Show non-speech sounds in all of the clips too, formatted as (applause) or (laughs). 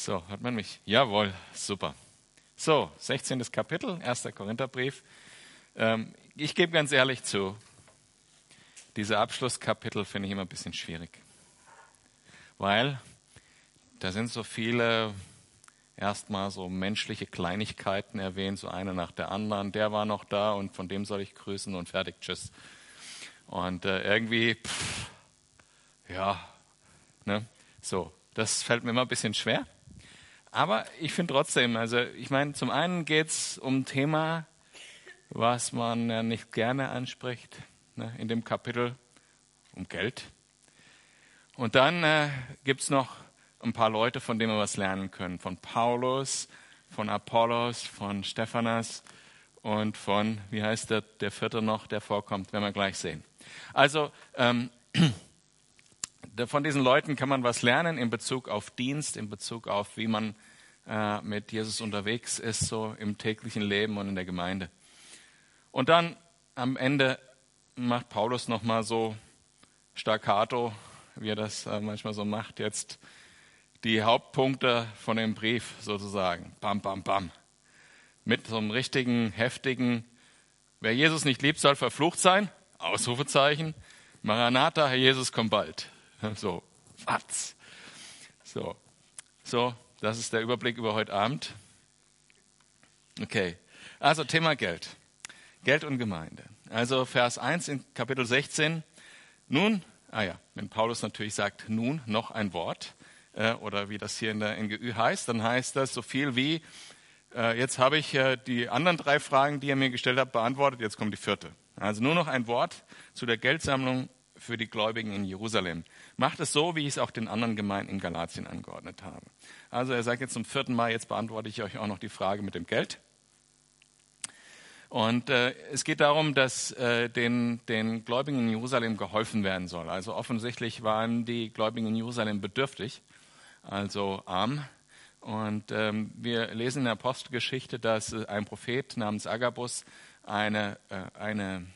So, hört man mich? Jawohl, super. So, 16. Kapitel, 1. Korintherbrief. Ähm, ich gebe ganz ehrlich zu, diese Abschlusskapitel finde ich immer ein bisschen schwierig. Weil da sind so viele erstmal so menschliche Kleinigkeiten erwähnt, so eine nach der anderen. Der war noch da und von dem soll ich grüßen und fertig, tschüss. Und äh, irgendwie, pff, ja, ne, so, das fällt mir immer ein bisschen schwer. Aber ich finde trotzdem, also ich meine, zum einen geht es um ein Thema, was man ja nicht gerne anspricht ne, in dem Kapitel, um Geld. Und dann äh, gibt es noch ein paar Leute, von denen wir was lernen können. Von Paulus, von Apollos, von Stephanas und von, wie heißt der, der vierte noch, der vorkommt, werden wir gleich sehen. Also ähm, (clears throat) von diesen Leuten kann man was lernen in Bezug auf Dienst, in Bezug auf, wie man äh, mit Jesus unterwegs ist, so im täglichen Leben und in der Gemeinde. Und dann am Ende macht Paulus nochmal so staccato, wie er das äh, manchmal so macht, jetzt die Hauptpunkte von dem Brief sozusagen. Bam, bam, bam. Mit so einem richtigen, heftigen, wer Jesus nicht liebt, soll verflucht sein. Ausrufezeichen. Maranatha, Herr Jesus, komm bald. (laughs) So, was? So, so, das ist der Überblick über heute Abend. Okay, also Thema Geld. Geld und Gemeinde. Also Vers 1 in Kapitel 16. Nun, ah ja, wenn Paulus natürlich sagt, nun noch ein Wort, äh, oder wie das hier in der NGÜ heißt, dann heißt das so viel wie, äh, jetzt habe ich äh, die anderen drei Fragen, die ihr mir gestellt habt, beantwortet, jetzt kommt die vierte. Also nur noch ein Wort zu der Geldsammlung für die Gläubigen in Jerusalem. Macht es so, wie ich es auch den anderen Gemeinden in Galatien angeordnet habe. Also er sagt jetzt zum vierten Mal, jetzt beantworte ich euch auch noch die Frage mit dem Geld. Und äh, es geht darum, dass äh, den, den Gläubigen in Jerusalem geholfen werden soll. Also offensichtlich waren die Gläubigen in Jerusalem bedürftig also arm. Und ähm, wir lesen in der Apostelgeschichte, dass ein Prophet namens Agabus eine, äh, eine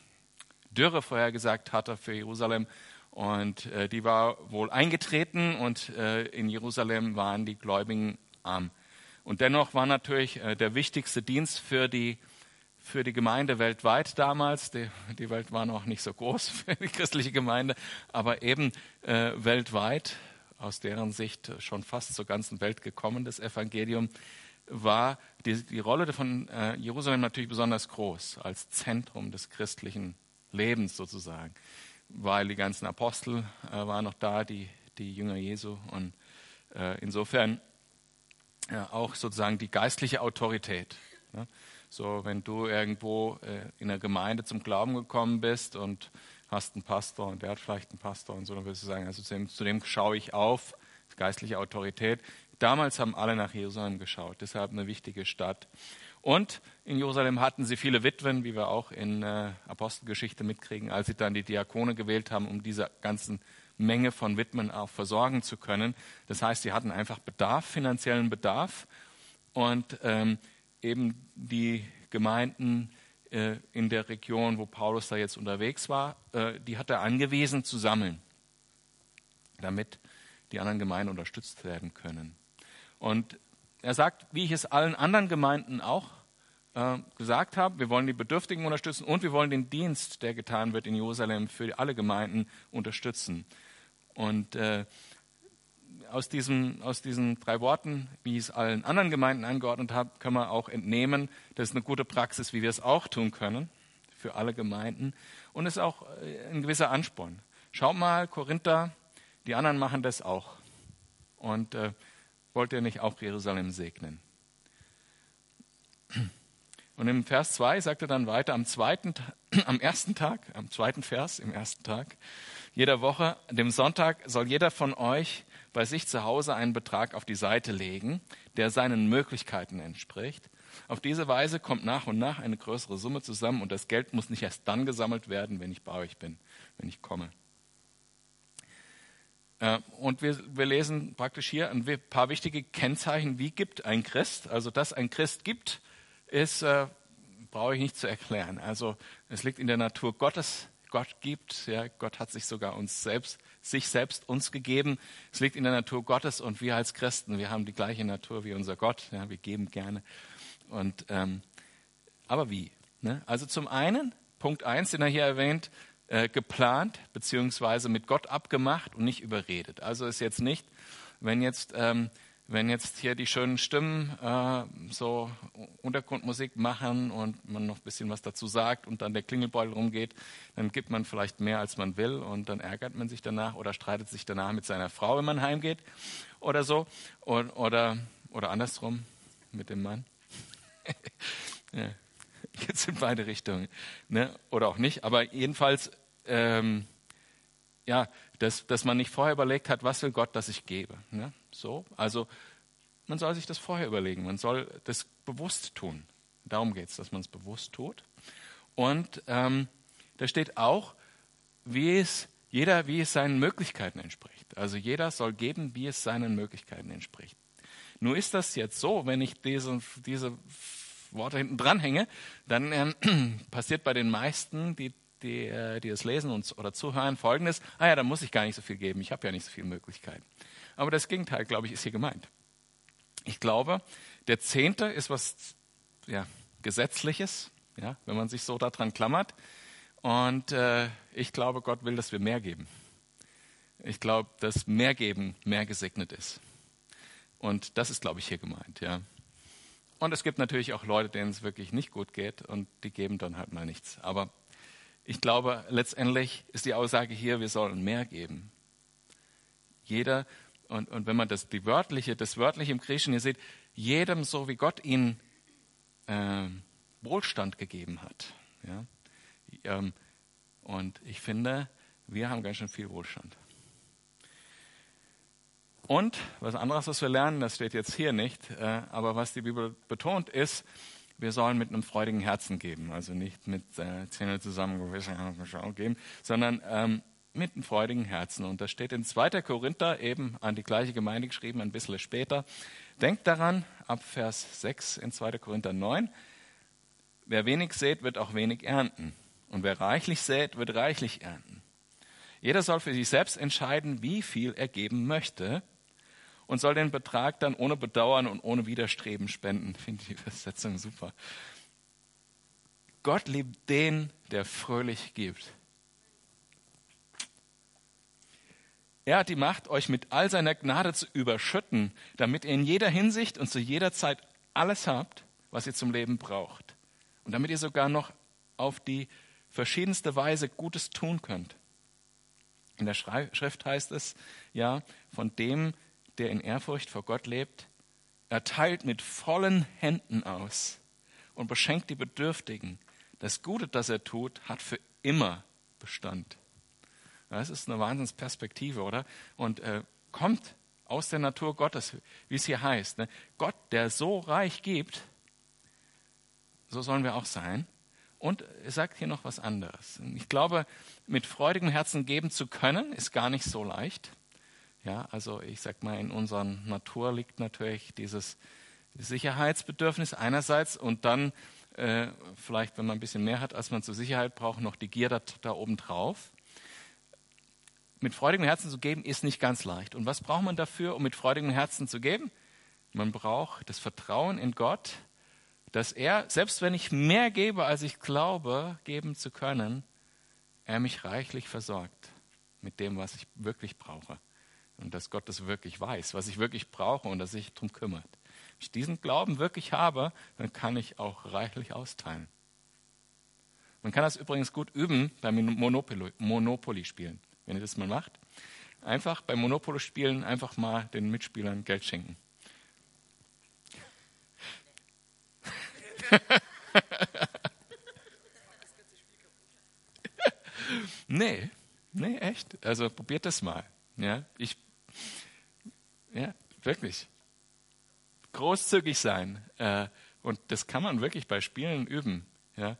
Dürre vorhergesagt hatte für Jerusalem. Und äh, die war wohl eingetreten und äh, in Jerusalem waren die Gläubigen arm. Und dennoch war natürlich äh, der wichtigste Dienst für die, für die Gemeinde weltweit damals, die, die Welt war noch nicht so groß (laughs) für die christliche Gemeinde, aber eben äh, weltweit aus deren Sicht schon fast zur ganzen Welt gekommen, das Evangelium, war die, die Rolle von äh, Jerusalem natürlich besonders groß, als Zentrum des christlichen Lebens sozusagen, weil die ganzen Apostel äh, waren noch da, die, die Jünger Jesu und äh, insofern auch sozusagen die geistliche Autorität. Ne? So, wenn du irgendwo äh, in der Gemeinde zum Glauben gekommen bist und hast einen Pastor und der hat vielleicht einen Pastor und so, dann wirst du sagen, also zu dem, zu dem schaue ich auf, geistliche Autorität. Damals haben alle nach Jerusalem geschaut, deshalb eine wichtige Stadt. Und in Jerusalem hatten sie viele Witwen, wie wir auch in äh, Apostelgeschichte mitkriegen, als sie dann die Diakone gewählt haben, um diese ganzen Menge von Witwen auch versorgen zu können. Das heißt, sie hatten einfach Bedarf, finanziellen Bedarf. Und ähm, eben die Gemeinden äh, in der Region, wo Paulus da jetzt unterwegs war, äh, die hat er angewiesen zu sammeln, damit die anderen Gemeinden unterstützt werden können. Und er sagt, wie ich es allen anderen Gemeinden auch äh, gesagt habe, wir wollen die Bedürftigen unterstützen und wir wollen den Dienst, der getan wird in Jerusalem, für alle Gemeinden unterstützen. Und äh, aus, diesem, aus diesen drei Worten, wie ich es allen anderen Gemeinden angeordnet habe, können wir auch entnehmen, das ist eine gute Praxis, wie wir es auch tun können für alle Gemeinden. Und es ist auch äh, ein gewisser Ansporn. Schaut mal, Korinther, die anderen machen das auch. Und äh, wollt ihr nicht auch Jerusalem segnen? Und im Vers 2 sagt er dann weiter, am, zweiten, (clears throat) am ersten Tag, am zweiten Vers, im ersten Tag jeder Woche, dem Sonntag, soll jeder von euch bei sich zu Hause einen Betrag auf die Seite legen, der seinen Möglichkeiten entspricht. Auf diese Weise kommt nach und nach eine größere Summe zusammen und das Geld muss nicht erst dann gesammelt werden, wenn ich bei euch bin, wenn ich komme. Äh, und wir, wir lesen praktisch hier ein paar wichtige Kennzeichen, wie gibt ein Christ. Also, dass ein Christ gibt, ist, äh, brauche ich nicht zu erklären. Also, es liegt in der Natur Gottes, Gott gibt. Ja, Gott hat sich sogar uns selbst, sich selbst uns gegeben. Es liegt in der Natur Gottes und wir als Christen, wir haben die gleiche Natur wie unser Gott. Ja, wir geben gerne. Und, ähm, aber wie? Ne? Also zum einen, Punkt eins, den er hier erwähnt, äh, geplant beziehungsweise mit Gott abgemacht und nicht überredet. Also ist jetzt nicht, wenn jetzt ähm, wenn jetzt hier die schönen Stimmen äh, so Untergrundmusik machen und man noch ein bisschen was dazu sagt und dann der Klingelbeutel rumgeht, dann gibt man vielleicht mehr, als man will und dann ärgert man sich danach oder streitet sich danach mit seiner Frau, wenn man heimgeht oder so oder, oder, oder andersrum mit dem Mann. (laughs) ja, jetzt in beide Richtungen ne? oder auch nicht, aber jedenfalls ähm, ja, dass, dass man nicht vorher überlegt hat, was will Gott, dass ich gebe. Ne? So, also man soll sich das vorher überlegen, man soll das bewusst tun. Darum geht es, dass man es bewusst tut. Und ähm, da steht auch, wie es jeder, wie es seinen Möglichkeiten entspricht. Also jeder soll geben, wie es seinen Möglichkeiten entspricht. Nur ist das jetzt so, wenn ich diese, diese Worte hinten dranhänge, dann ähm, (clears throat) passiert bei den meisten, die die, äh, die das lesen und, oder zuhören, folgendes, ah ja, da muss ich gar nicht so viel geben, ich habe ja nicht so viele Möglichkeiten. Aber das Gegenteil, glaube ich, ist hier gemeint. Ich glaube, der Zehnte ist was ja, Gesetzliches, ja, wenn man sich so daran klammert. Und äh, ich glaube, Gott will, dass wir mehr geben. Ich glaube, dass mehr geben mehr gesegnet ist. Und das ist, glaube ich, hier gemeint. Ja. Und es gibt natürlich auch Leute, denen es wirklich nicht gut geht und die geben dann halt mal nichts. Aber ich glaube, letztendlich ist die Aussage hier, wir sollen mehr geben. Jeder, und, und wenn man das, die wörtliche, das wörtliche im Griechischen hier sieht, jedem so wie Gott ihn äh, Wohlstand gegeben hat. Ja? Ähm, und ich finde, wir haben ganz schön viel Wohlstand. Und was anderes, was wir lernen, das steht jetzt hier nicht, äh, aber was die Bibel betont, ist, wir sollen mit einem freudigen Herzen geben. Also nicht mit äh, Zähne zusammengewissen geben, sondern ähm, mit einem freudigen Herzen. Und das steht in 2. Korinther eben an die gleiche Gemeinde geschrieben, ein bisschen später. Denkt daran, ab Vers 6 in 2. Korinther 9, wer wenig sät, wird auch wenig ernten. Und wer reichlich sät, wird reichlich ernten. Jeder soll für sich selbst entscheiden, wie viel er geben möchte und soll den Betrag dann ohne Bedauern und ohne Widerstreben spenden. Finde die Übersetzung super. Gott liebt den, der fröhlich gibt. Er hat die Macht, euch mit all seiner Gnade zu überschütten, damit ihr in jeder Hinsicht und zu jeder Zeit alles habt, was ihr zum Leben braucht. Und damit ihr sogar noch auf die verschiedenste Weise Gutes tun könnt. In der Schrift heißt es ja, von dem, der in Ehrfurcht vor Gott lebt, er teilt mit vollen Händen aus und beschenkt die Bedürftigen. Das Gute, das er tut, hat für immer Bestand. Das ist eine Wahnsinnsperspektive, oder? Und äh, kommt aus der Natur Gottes, wie es hier heißt. Ne? Gott, der so reich gibt, so sollen wir auch sein. Und er sagt hier noch was anderes. Ich glaube, mit freudigem Herzen geben zu können, ist gar nicht so leicht. Ja, also ich sag mal, in unserer Natur liegt natürlich dieses Sicherheitsbedürfnis einerseits und dann äh, vielleicht, wenn man ein bisschen mehr hat, als man zur Sicherheit braucht, noch die Gier da, da oben drauf. Mit freudigem Herzen zu geben ist nicht ganz leicht. Und was braucht man dafür, um mit freudigem Herzen zu geben? Man braucht das Vertrauen in Gott, dass er, selbst wenn ich mehr gebe, als ich glaube, geben zu können, er mich reichlich versorgt mit dem, was ich wirklich brauche und dass Gott das wirklich weiß, was ich wirklich brauche und dass sich darum kümmert. Wenn ich diesen Glauben wirklich habe, dann kann ich auch reichlich austeilen. Man kann das übrigens gut üben beim Monopoly, Monopoly spielen, wenn ihr das mal macht. Einfach beim Monopoly spielen einfach mal den Mitspielern Geld schenken. (laughs) nee, nee, echt. Also probiert das mal. Ja, ich ja, wirklich. Großzügig sein. Äh, und das kann man wirklich bei Spielen üben. Ja.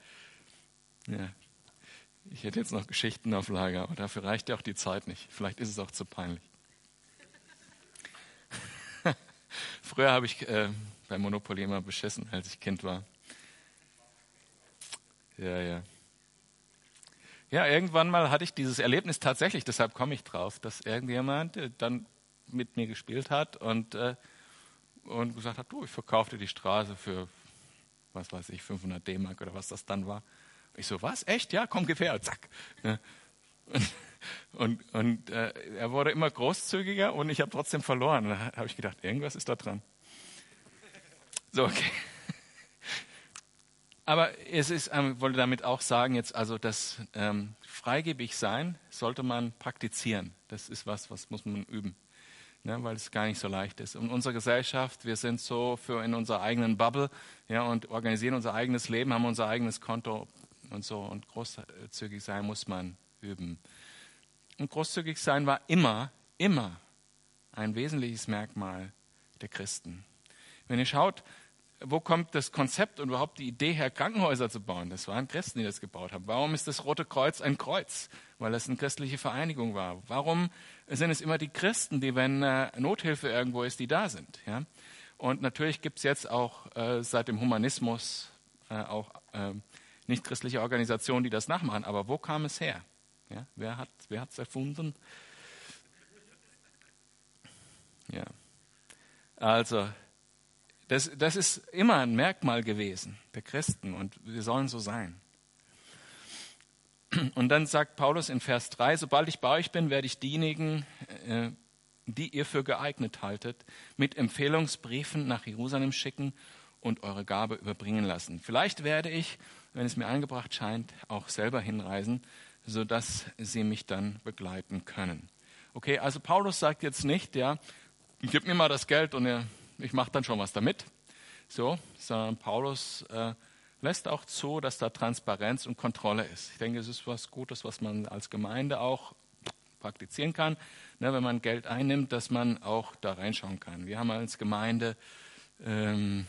ja. Ich hätte jetzt noch Geschichten auf Lager, aber dafür reicht ja auch die Zeit nicht. Vielleicht ist es auch zu peinlich. (laughs) Früher habe ich äh, bei Monopoly immer beschissen, als ich Kind war. Ja, ja. ja, irgendwann mal hatte ich dieses Erlebnis tatsächlich, deshalb komme ich drauf, dass irgendjemand äh, dann mit mir gespielt hat und, äh, und gesagt hat, du, ich verkaufe dir die Straße für, was weiß ich, 500 D-Mark oder was das dann war. Ich so, was, echt? Ja, komm, her, zack. Ja. (laughs) Und, und, äh, er wurde immer großzügiger und ich habe trotzdem verloren. Da habe ich gedacht, irgendwas ist da dran. So, okay. (laughs) Aber es ist, ähm, wollte damit auch sagen, jetzt also das ähm, freigebig sein sollte man praktizieren. Das ist was, was muss man üben, ne, weil es gar nicht so leicht ist. Und unsere Gesellschaft, wir sind so für in unserer eigenen Bubble, ja, und organisieren unser eigenes Leben, haben unser eigenes Konto und so. Und großzügig sein muss man üben. Und großzügig sein war immer, immer ein wesentliches Merkmal der Christen. Wenn ihr schaut, wo kommt das Konzept und überhaupt die Idee her, Krankenhäuser zu bauen? Das waren Christen, die das gebaut haben. Warum ist das Rote Kreuz ein Kreuz? Weil es eine christliche Vereinigung war. Warum sind es immer die Christen, die, wenn äh, Nothilfe irgendwo ist, die da sind? Ja? Und natürlich gibt es jetzt auch äh, seit dem Humanismus äh, auch äh, nicht-christliche Organisationen, die das nachmachen. Aber wo kam es her? Ja? Wer hat es erfunden? Ja. Also, das, das ist immer ein Merkmal gewesen der Christen und wir sollen so sein. Und dann sagt Paulus in Vers 3, sobald ich bei euch bin, werde ich diejenigen, äh, die ihr für geeignet haltet, mit Empfehlungsbriefen nach Jerusalem schicken und eure Gabe überbringen lassen. Vielleicht werde ich, wenn es mir angebracht scheint, auch selber hinreisen, sodass sie mich dann begleiten können. Okay, also Paulus sagt jetzt nicht, ja, gib mir mal das Geld und ihr ich mache dann schon was damit. So, sondern Paulus äh, lässt auch zu, dass da Transparenz und Kontrolle ist. Ich denke, es ist was Gutes, was man als Gemeinde auch praktizieren kann, ne, wenn man Geld einnimmt, dass man auch da reinschauen kann. Wir haben als Gemeinde ähm,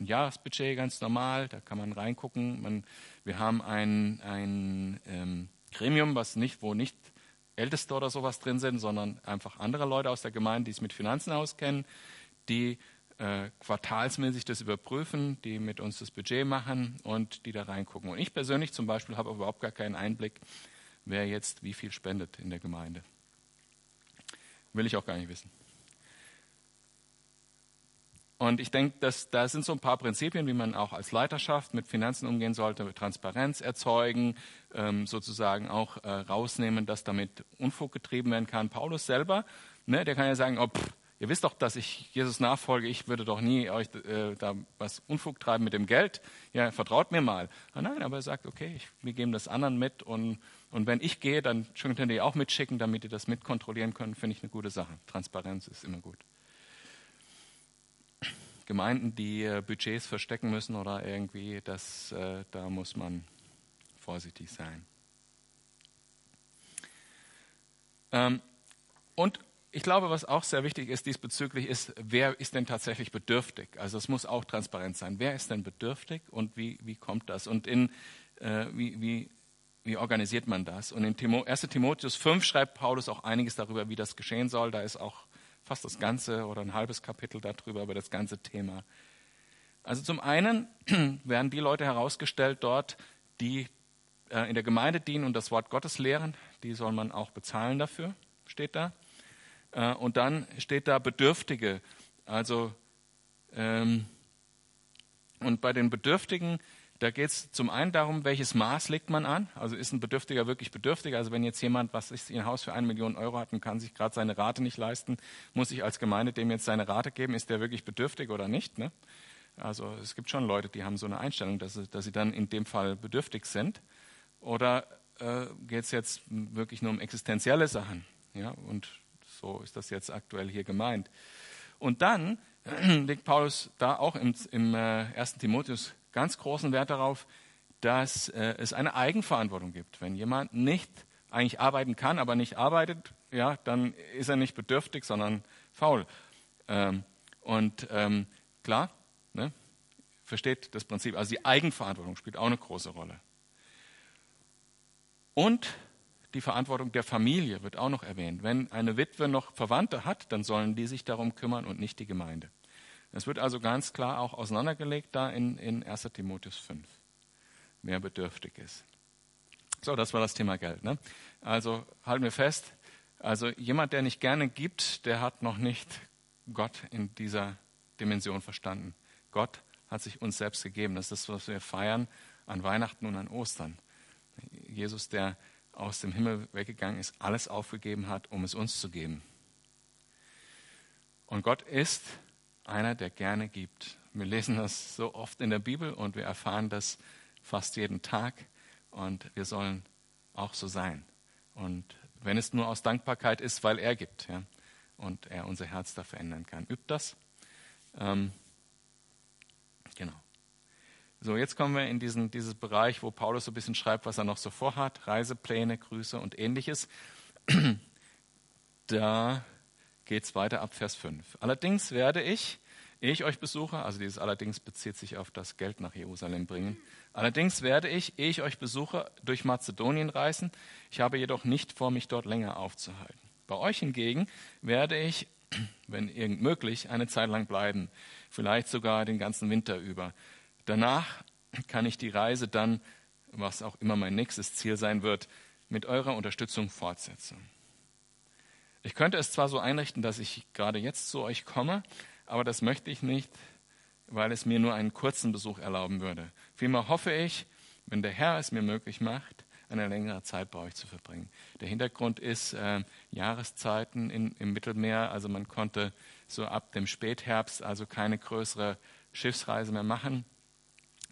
ein Jahresbudget ganz normal, da kann man reingucken. Man, wir haben ein, ein ähm, Gremium, was nicht, wo nicht Älteste oder sowas drin sind, sondern einfach andere Leute aus der Gemeinde, die es mit Finanzen auskennen die äh, quartalsmäßig das überprüfen, die mit uns das Budget machen und die da reingucken. Und ich persönlich zum Beispiel habe überhaupt gar keinen Einblick, wer jetzt wie viel spendet in der Gemeinde. Will ich auch gar nicht wissen. Und ich denke, dass da sind so ein paar Prinzipien, wie man auch als Leiterschaft mit Finanzen umgehen sollte, Transparenz erzeugen, ähm, sozusagen auch äh, rausnehmen, dass damit Unfug getrieben werden kann. Paulus selber, ne, der kann ja sagen, oh, pff, Ihr wisst doch, dass ich Jesus nachfolge. Ich würde doch nie euch äh, da was Unfug treiben mit dem Geld. Ja, vertraut mir mal. Ah, nein, aber er sagt, okay, ich, wir geben das anderen mit und, und wenn ich gehe, dann könnt ihr auch mitschicken, damit ihr das mitkontrollieren könnt. Finde ich eine gute Sache. Transparenz ist immer gut. Gemeinden, die äh, Budgets verstecken müssen oder irgendwie, das, äh, da muss man vorsichtig sein. Ähm, und ich glaube, was auch sehr wichtig ist diesbezüglich, ist, wer ist denn tatsächlich bedürftig? Also es muss auch transparent sein. Wer ist denn bedürftig und wie, wie kommt das? Und in, äh, wie, wie, wie organisiert man das? Und in Timo, 1 Timotheus 5 schreibt Paulus auch einiges darüber, wie das geschehen soll. Da ist auch fast das ganze oder ein halbes Kapitel darüber, über das ganze Thema. Also zum einen (clears throat) werden die Leute herausgestellt dort, die äh, in der Gemeinde dienen und das Wort Gottes lehren. Die soll man auch bezahlen dafür, steht da. Äh, und dann steht da Bedürftige. Also, ähm, und bei den Bedürftigen, da geht es zum einen darum, welches Maß legt man an. Also ist ein Bedürftiger wirklich bedürftig? Also wenn jetzt jemand, was ist, ein Haus für eine Million Euro hat und kann sich gerade seine Rate nicht leisten, muss ich als Gemeinde dem jetzt seine Rate geben? Ist der wirklich bedürftig oder nicht? Ne? Also es gibt schon Leute, die haben so eine Einstellung, dass sie, dass sie dann in dem Fall bedürftig sind. Oder äh, geht es jetzt wirklich nur um existenzielle Sachen? Ja, und so ist das jetzt aktuell hier gemeint. Und dann (clears throat) legt Paulus da auch im, im äh, 1. Timotheus ganz großen Wert darauf, dass äh, es eine Eigenverantwortung gibt. Wenn jemand nicht eigentlich arbeiten kann, aber nicht arbeitet, ja, dann ist er nicht bedürftig, sondern faul. Ähm, und ähm, klar, ne, versteht das Prinzip. Also die Eigenverantwortung spielt auch eine große Rolle. Und die Verantwortung der Familie wird auch noch erwähnt. Wenn eine Witwe noch Verwandte hat, dann sollen die sich darum kümmern und nicht die Gemeinde. Es wird also ganz klar auch auseinandergelegt da in, in 1 Timotheus 5, wer bedürftig ist. So, das war das Thema Geld. Ne? Also halten wir fest, also jemand, der nicht gerne gibt, der hat noch nicht Gott in dieser Dimension verstanden. Gott hat sich uns selbst gegeben. Das ist das, was wir feiern an Weihnachten und an Ostern. Jesus, der aus dem Himmel weggegangen ist, alles aufgegeben hat, um es uns zu geben. Und Gott ist einer, der gerne gibt. Wir lesen das so oft in der Bibel und wir erfahren das fast jeden Tag und wir sollen auch so sein. Und wenn es nur aus Dankbarkeit ist, weil er gibt ja, und er unser Herz da verändern kann. Übt das. Ähm, genau. So, jetzt kommen wir in diesen dieses Bereich, wo Paulus so ein bisschen schreibt, was er noch so vorhat: Reisepläne, Grüße und ähnliches. (clears throat) Da geht es weiter ab Vers 5. Allerdings werde ich, ehe ich euch besuche, also dieses allerdings bezieht sich auf das Geld nach Jerusalem bringen, allerdings werde ich, ehe ich euch besuche, durch Mazedonien reisen. Ich habe jedoch nicht vor, mich dort länger aufzuhalten. Bei euch hingegen werde ich, (clears throat) wenn irgend möglich, eine Zeit lang bleiben, vielleicht sogar den ganzen Winter über. Danach kann ich die Reise dann, was auch immer mein nächstes Ziel sein wird, mit eurer Unterstützung fortsetzen. Ich könnte es zwar so einrichten, dass ich gerade jetzt zu euch komme, aber das möchte ich nicht, weil es mir nur einen kurzen Besuch erlauben würde. Vielmehr hoffe ich, wenn der Herr es mir möglich macht, eine längere Zeit bei euch zu verbringen. Der Hintergrund ist äh, Jahreszeiten in, im Mittelmeer. Also man konnte so ab dem Spätherbst also keine größere Schiffsreise mehr machen.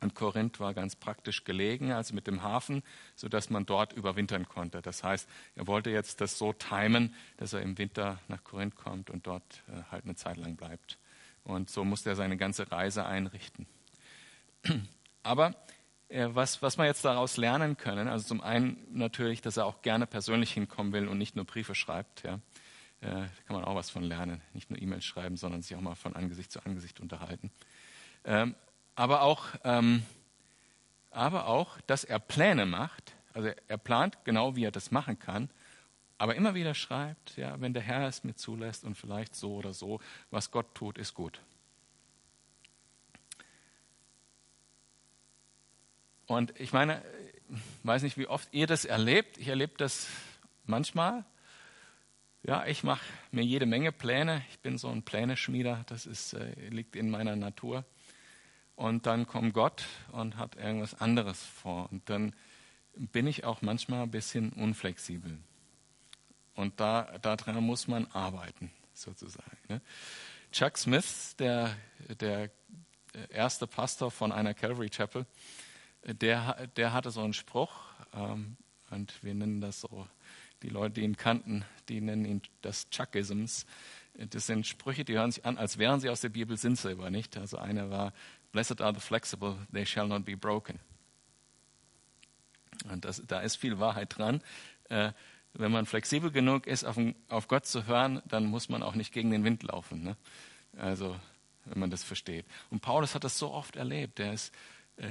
Und Korinth war ganz praktisch gelegen, also mit dem Hafen, sodass man dort überwintern konnte. Das heißt, er wollte jetzt das so timen, dass er im Winter nach Korinth kommt und dort äh, halt eine Zeit lang bleibt. Und so musste er seine ganze Reise einrichten. (clears throat) Aber äh, was, was wir jetzt daraus lernen können, also zum einen natürlich, dass er auch gerne persönlich hinkommen will und nicht nur Briefe schreibt. Ja. Äh, da kann man auch was von lernen. Nicht nur E-Mails schreiben, sondern sich auch mal von Angesicht zu Angesicht unterhalten. Aber auch, ähm, aber auch, dass er Pläne macht. Also er plant genau, wie er das machen kann, aber immer wieder schreibt, ja, wenn der Herr es mir zulässt und vielleicht so oder so, was Gott tut, ist gut. Und ich meine, ich weiß nicht, wie oft ihr das erlebt. Ich erlebe das manchmal. Ja, ich mache mir jede Menge Pläne. Ich bin so ein Pläneschmieder. Das ist, äh, liegt in meiner Natur und dann kommt Gott und hat irgendwas anderes vor. Und dann bin ich auch manchmal ein bisschen unflexibel. Und da, daran muss man arbeiten, sozusagen. Ne? Chuck Smith, der, der erste Pastor von einer Calvary Chapel, der, der hatte so einen Spruch, ähm, und wir nennen das so, die Leute, die ihn kannten, die nennen ihn das Chuckisms. Das sind Sprüche, die hören sich an, als wären sie aus der Bibel, sind sie aber nicht. Also einer war, Blessed are the flexible, they shall not be broken. Und das, da ist viel Wahrheit dran. Äh, wenn man flexibel genug ist, auf, auf, Gott zu hören, dann muss man auch nicht gegen den Wind laufen. Ne? Also, wenn man das versteht. Und Paulus hat das so oft erlebt. Er ist, äh,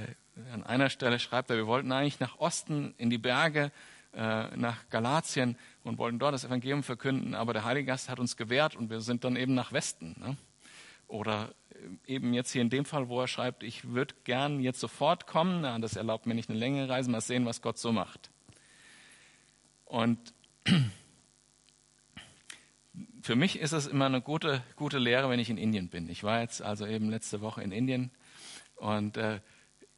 an einer Stelle schreibt er, wir wollten eigentlich nach Osten in die Berge, äh, nach Galatien und wollten dort das Evangelium verkünden, aber der Heilige Geist hat uns gewehrt und wir sind dann eben nach Westen. Ne? Oder eben jetzt hier in dem Fall, wo er schreibt, ich würde gern jetzt sofort kommen, na, das erlaubt mir nicht eine längere Reise, mal sehen, was Gott so macht. Und (clears throat) für mich ist es immer eine gute, gute Lehre, wenn ich in Indien bin. Ich war jetzt also eben letzte Woche in Indien und äh,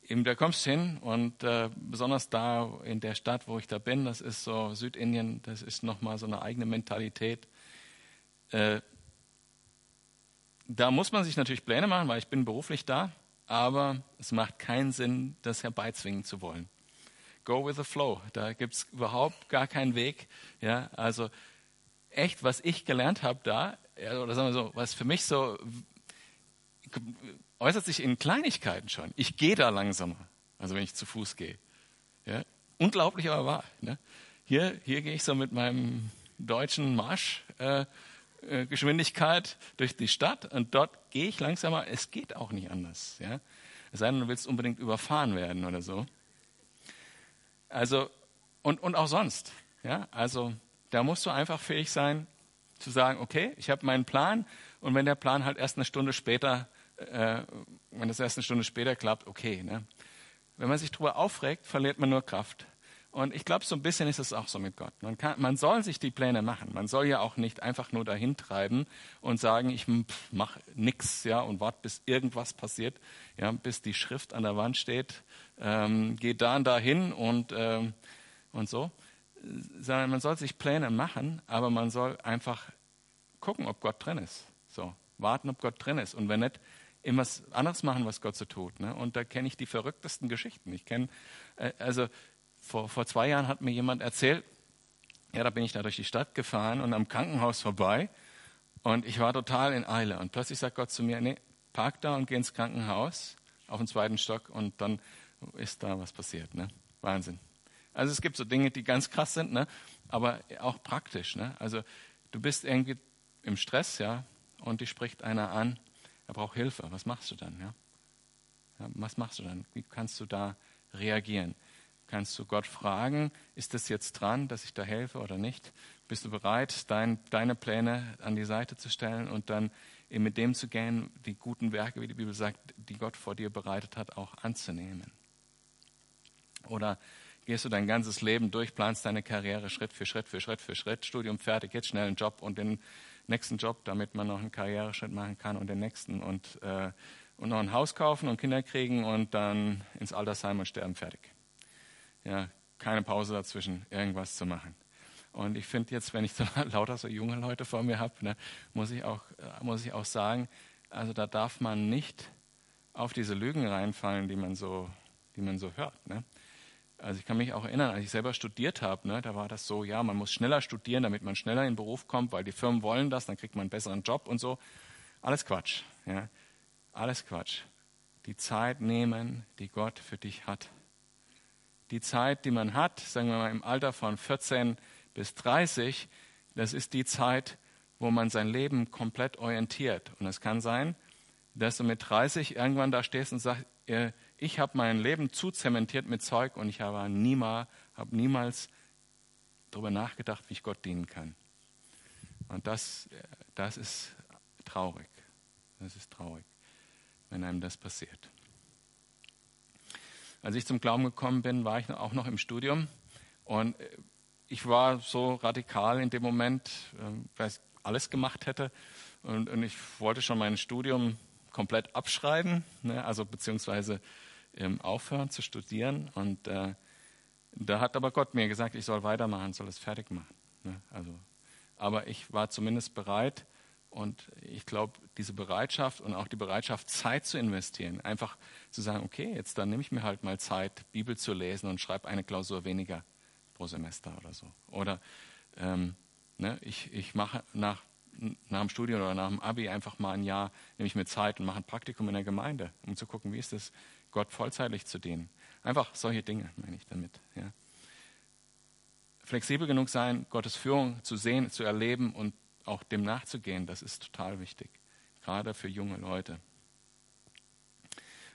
eben da kommst du hin und äh, besonders da in der Stadt, wo ich da bin, das ist so Südindien, das ist nochmal so eine eigene Mentalität. Äh, da muss man sich natürlich Pläne machen, weil ich bin beruflich da, aber es macht keinen Sinn, das herbeizwingen zu wollen. Go with the flow. Da gibt es überhaupt gar keinen Weg. Ja, also echt, was ich gelernt habe da, oder sagen wir so, was für mich so äußert sich in Kleinigkeiten schon. Ich gehe da langsamer, also wenn ich zu Fuß gehe. Ja, unglaublich aber wahr. Ne? Hier, hier gehe ich so mit meinem deutschen Marsch. Äh, Geschwindigkeit durch die Stadt und dort gehe ich langsamer. Es geht auch nicht anders. Ja? Es sei denn, du willst unbedingt überfahren werden oder so. Also, und, und auch sonst. Ja? Also, da musst du einfach fähig sein, zu sagen, okay, ich habe meinen Plan und wenn der Plan halt erst eine Stunde später, äh, wenn das erst eine Stunde später klappt, okay. Ne? Wenn man sich darüber aufregt, verliert man nur Kraft. Und ich glaube, so ein bisschen ist es auch so mit Gott. Man, kann, man soll sich die Pläne machen. Man soll ja auch nicht einfach nur dahin treiben und sagen, ich mache nichts, ja, und warte, bis irgendwas passiert, ja, bis die Schrift an der Wand steht, ähm, geht da und dahin und, ähm, und so. Sondern man soll sich Pläne machen, aber man soll einfach gucken, ob Gott drin ist. So, warten, ob Gott drin ist. Und wenn nicht, immer anderes machen, was Gott so tut. Ne? Und da kenne ich die verrücktesten Geschichten. Ich kenne, äh, also vor, vor zwei Jahren hat mir jemand erzählt, ja, da bin ich da durch die Stadt gefahren und am Krankenhaus vorbei und ich war total in Eile. Und plötzlich sagt Gott zu mir, nee, park da und geh ins Krankenhaus auf den zweiten Stock und dann ist da was passiert. Ne? Wahnsinn. Also es gibt so Dinge, die ganz krass sind, ne? aber auch praktisch. Ne? Also du bist irgendwie im Stress, ja, und dich spricht einer an, er braucht Hilfe. Was machst du dann? Ja? ja? was machst du dann? Wie kannst du da reagieren? Kannst du Gott fragen, ist das jetzt dran, dass ich da helfe oder nicht? Bist du bereit, dein, deine Pläne an die Seite zu stellen und dann eben mit dem zu gehen, die guten Werke, wie die Bibel sagt, die Gott vor dir bereitet hat, auch anzunehmen? Oder gehst du dein ganzes Leben durch, planst deine Karriere Schritt für Schritt für Schritt für Schritt, Studium fertig, jetzt schnell einen Job und den nächsten Job, damit man noch einen Karriereschritt machen kann und den nächsten und, äh, und noch ein Haus kaufen und Kinder kriegen und dann ins Altersheim und sterben fertig ja, keine Pause dazwischen, irgendwas zu machen. Und ich finde jetzt, wenn ich so (laughs) lauter so junge Leute vor mir habe, ne, muss, ich auch, äh, muss ich auch sagen, also da darf man nicht auf diese Lügen reinfallen, die man so, die man so hört. Ne? Also ich kann mich auch erinnern, als ich selber studiert habe, ne, da war das so, ja, man muss schneller studieren, damit man schneller in den Beruf kommt, weil die Firmen wollen das, dann kriegt man einen besseren Job und so. Alles Quatsch. Ja? Alles Quatsch. Die Zeit nehmen, die Gott für dich hat die Zeit, die man hat, sagen wir mal im Alter von 14 bis 30, das ist die Zeit, wo man sein Leben komplett orientiert. Und es kann sein, dass du mit 30 irgendwann da stehst und sagst, ich habe mein Leben zu zementiert mit Zeug und ich habe niemals, habe niemals darüber nachgedacht, wie ich Gott dienen kann. Und das, das ist traurig. Das ist traurig, wenn einem das passiert. Als ich zum Glauben gekommen bin, war ich auch noch im Studium. Und äh, ich war so radikal in dem Moment, ähm, weil ich alles gemacht hätte. Und, und ich wollte schon mein Studium komplett abschreiben, ne, also beziehungsweise ähm, aufhören zu studieren. Und äh, da hat aber Gott mir gesagt, ich soll weitermachen, soll es fertig machen. Ne, also, aber ich war zumindest bereit, und ich glaube, diese Bereitschaft und auch die Bereitschaft, Zeit zu investieren, einfach zu sagen, okay, jetzt dann nehme ich mir halt mal Zeit, Bibel zu lesen und schreibe eine Klausur weniger pro Semester oder so. Oder ähm, ne, ich, ich mache nach, nach dem Studium oder nach dem Abi einfach mal ein Jahr, nehme ich mir Zeit und mache ein Praktikum in der Gemeinde, um zu gucken, wie ist es, Gott vollzeitlich zu dienen. Einfach solche Dinge meine ich damit. Ja. Flexibel genug sein, Gottes Führung zu sehen, zu erleben und auch dem nachzugehen, das ist total wichtig, gerade für junge Leute.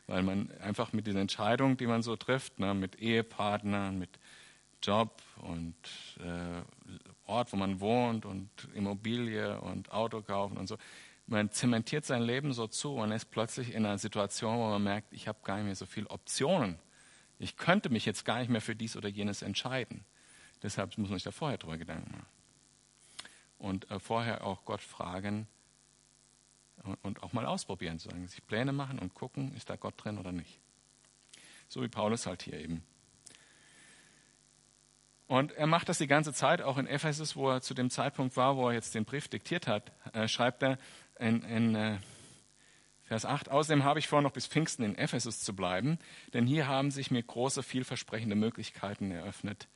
Weil man einfach mit dieser Entscheidung, die man so trifft, ne, mit Ehepartnern, mit Job und äh, Ort, wo man wohnt und Immobilie und Auto kaufen und so, man zementiert sein Leben so zu und ist plötzlich in einer Situation, wo man merkt, ich habe gar nicht mehr so viele Optionen. Ich könnte mich jetzt gar nicht mehr für dies oder jenes entscheiden. Deshalb muss man sich da vorher drüber Gedanken machen und äh, vorher auch Gott fragen und auch mal ausprobieren, sagen, sich Pläne machen und gucken, ist da Gott drin oder nicht. So wie Paulus halt hier eben. Und er macht das die ganze Zeit, auch in Ephesus, wo er zu dem Zeitpunkt war, wo er jetzt den Brief diktiert hat, äh, schreibt er in, in äh, Vers 8, außerdem habe ich vor, noch bis Pfingsten in Ephesus zu bleiben, denn hier haben sich mir große, vielversprechende Möglichkeiten eröffnet,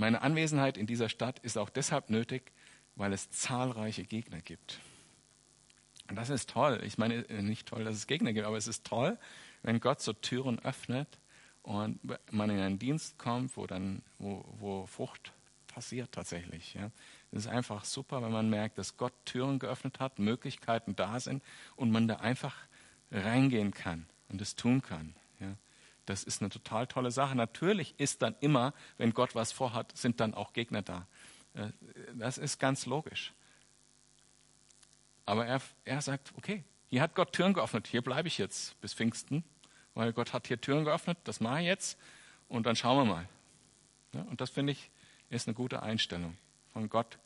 meine Anwesenheit in dieser Stadt ist auch deshalb nötig, weil es zahlreiche Gegner gibt. Und das ist toll. Ich meine äh, nicht toll, dass es Gegner gibt, aber es ist toll, wenn Gott so Türen öffnet und man in einen Dienst kommt, wo dann wo, wo Frucht passiert tatsächlich. Ja. Es ist einfach super, wenn man merkt, dass Gott Türen geöffnet hat, Möglichkeiten da sind und man da einfach reingehen kann und es tun kann. Ja. Das ist eine total tolle Sache. Natürlich ist dann immer, wenn Gott was vorhat, sind dann auch Gegner da. Äh, das ist ganz logisch. Aber er, er sagt, okay, hier hat Gott Türen geöffnet, hier bleibe ich jetzt bis Pfingsten, weil Gott hat hier Türen geöffnet, das mache ich jetzt. und dann schauen wir mal. Ja, und das finde ich ist eine gute Einstellung, von Gott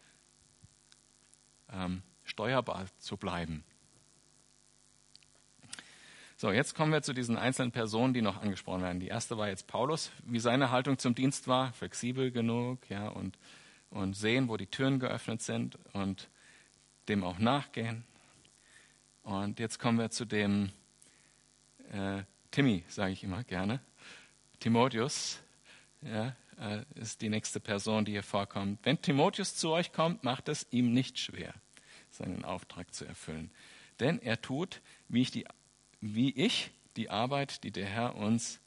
ähm, steuerbar zu bleiben. So, jetzt kommen wir zu diesen einzelnen Personen, die noch angesprochen werden. Die erste war jetzt Paulus, wie seine Haltung zum Dienst war, flexibel genug, ja, und, und sehen, wo die Türen geöffnet sind und dem auch nachgehen. Und jetzt kommen wir zu dem äh, Timmy, sage ich immer gerne. Timotheus ja, äh, ist die nächste Person, die hier vorkommt. Wenn Timotheus zu euch kommt, macht es ihm nicht schwer, seinen Auftrag zu erfüllen. Denn er tut, wie ich die, wie ich, die Arbeit, die der Herr uns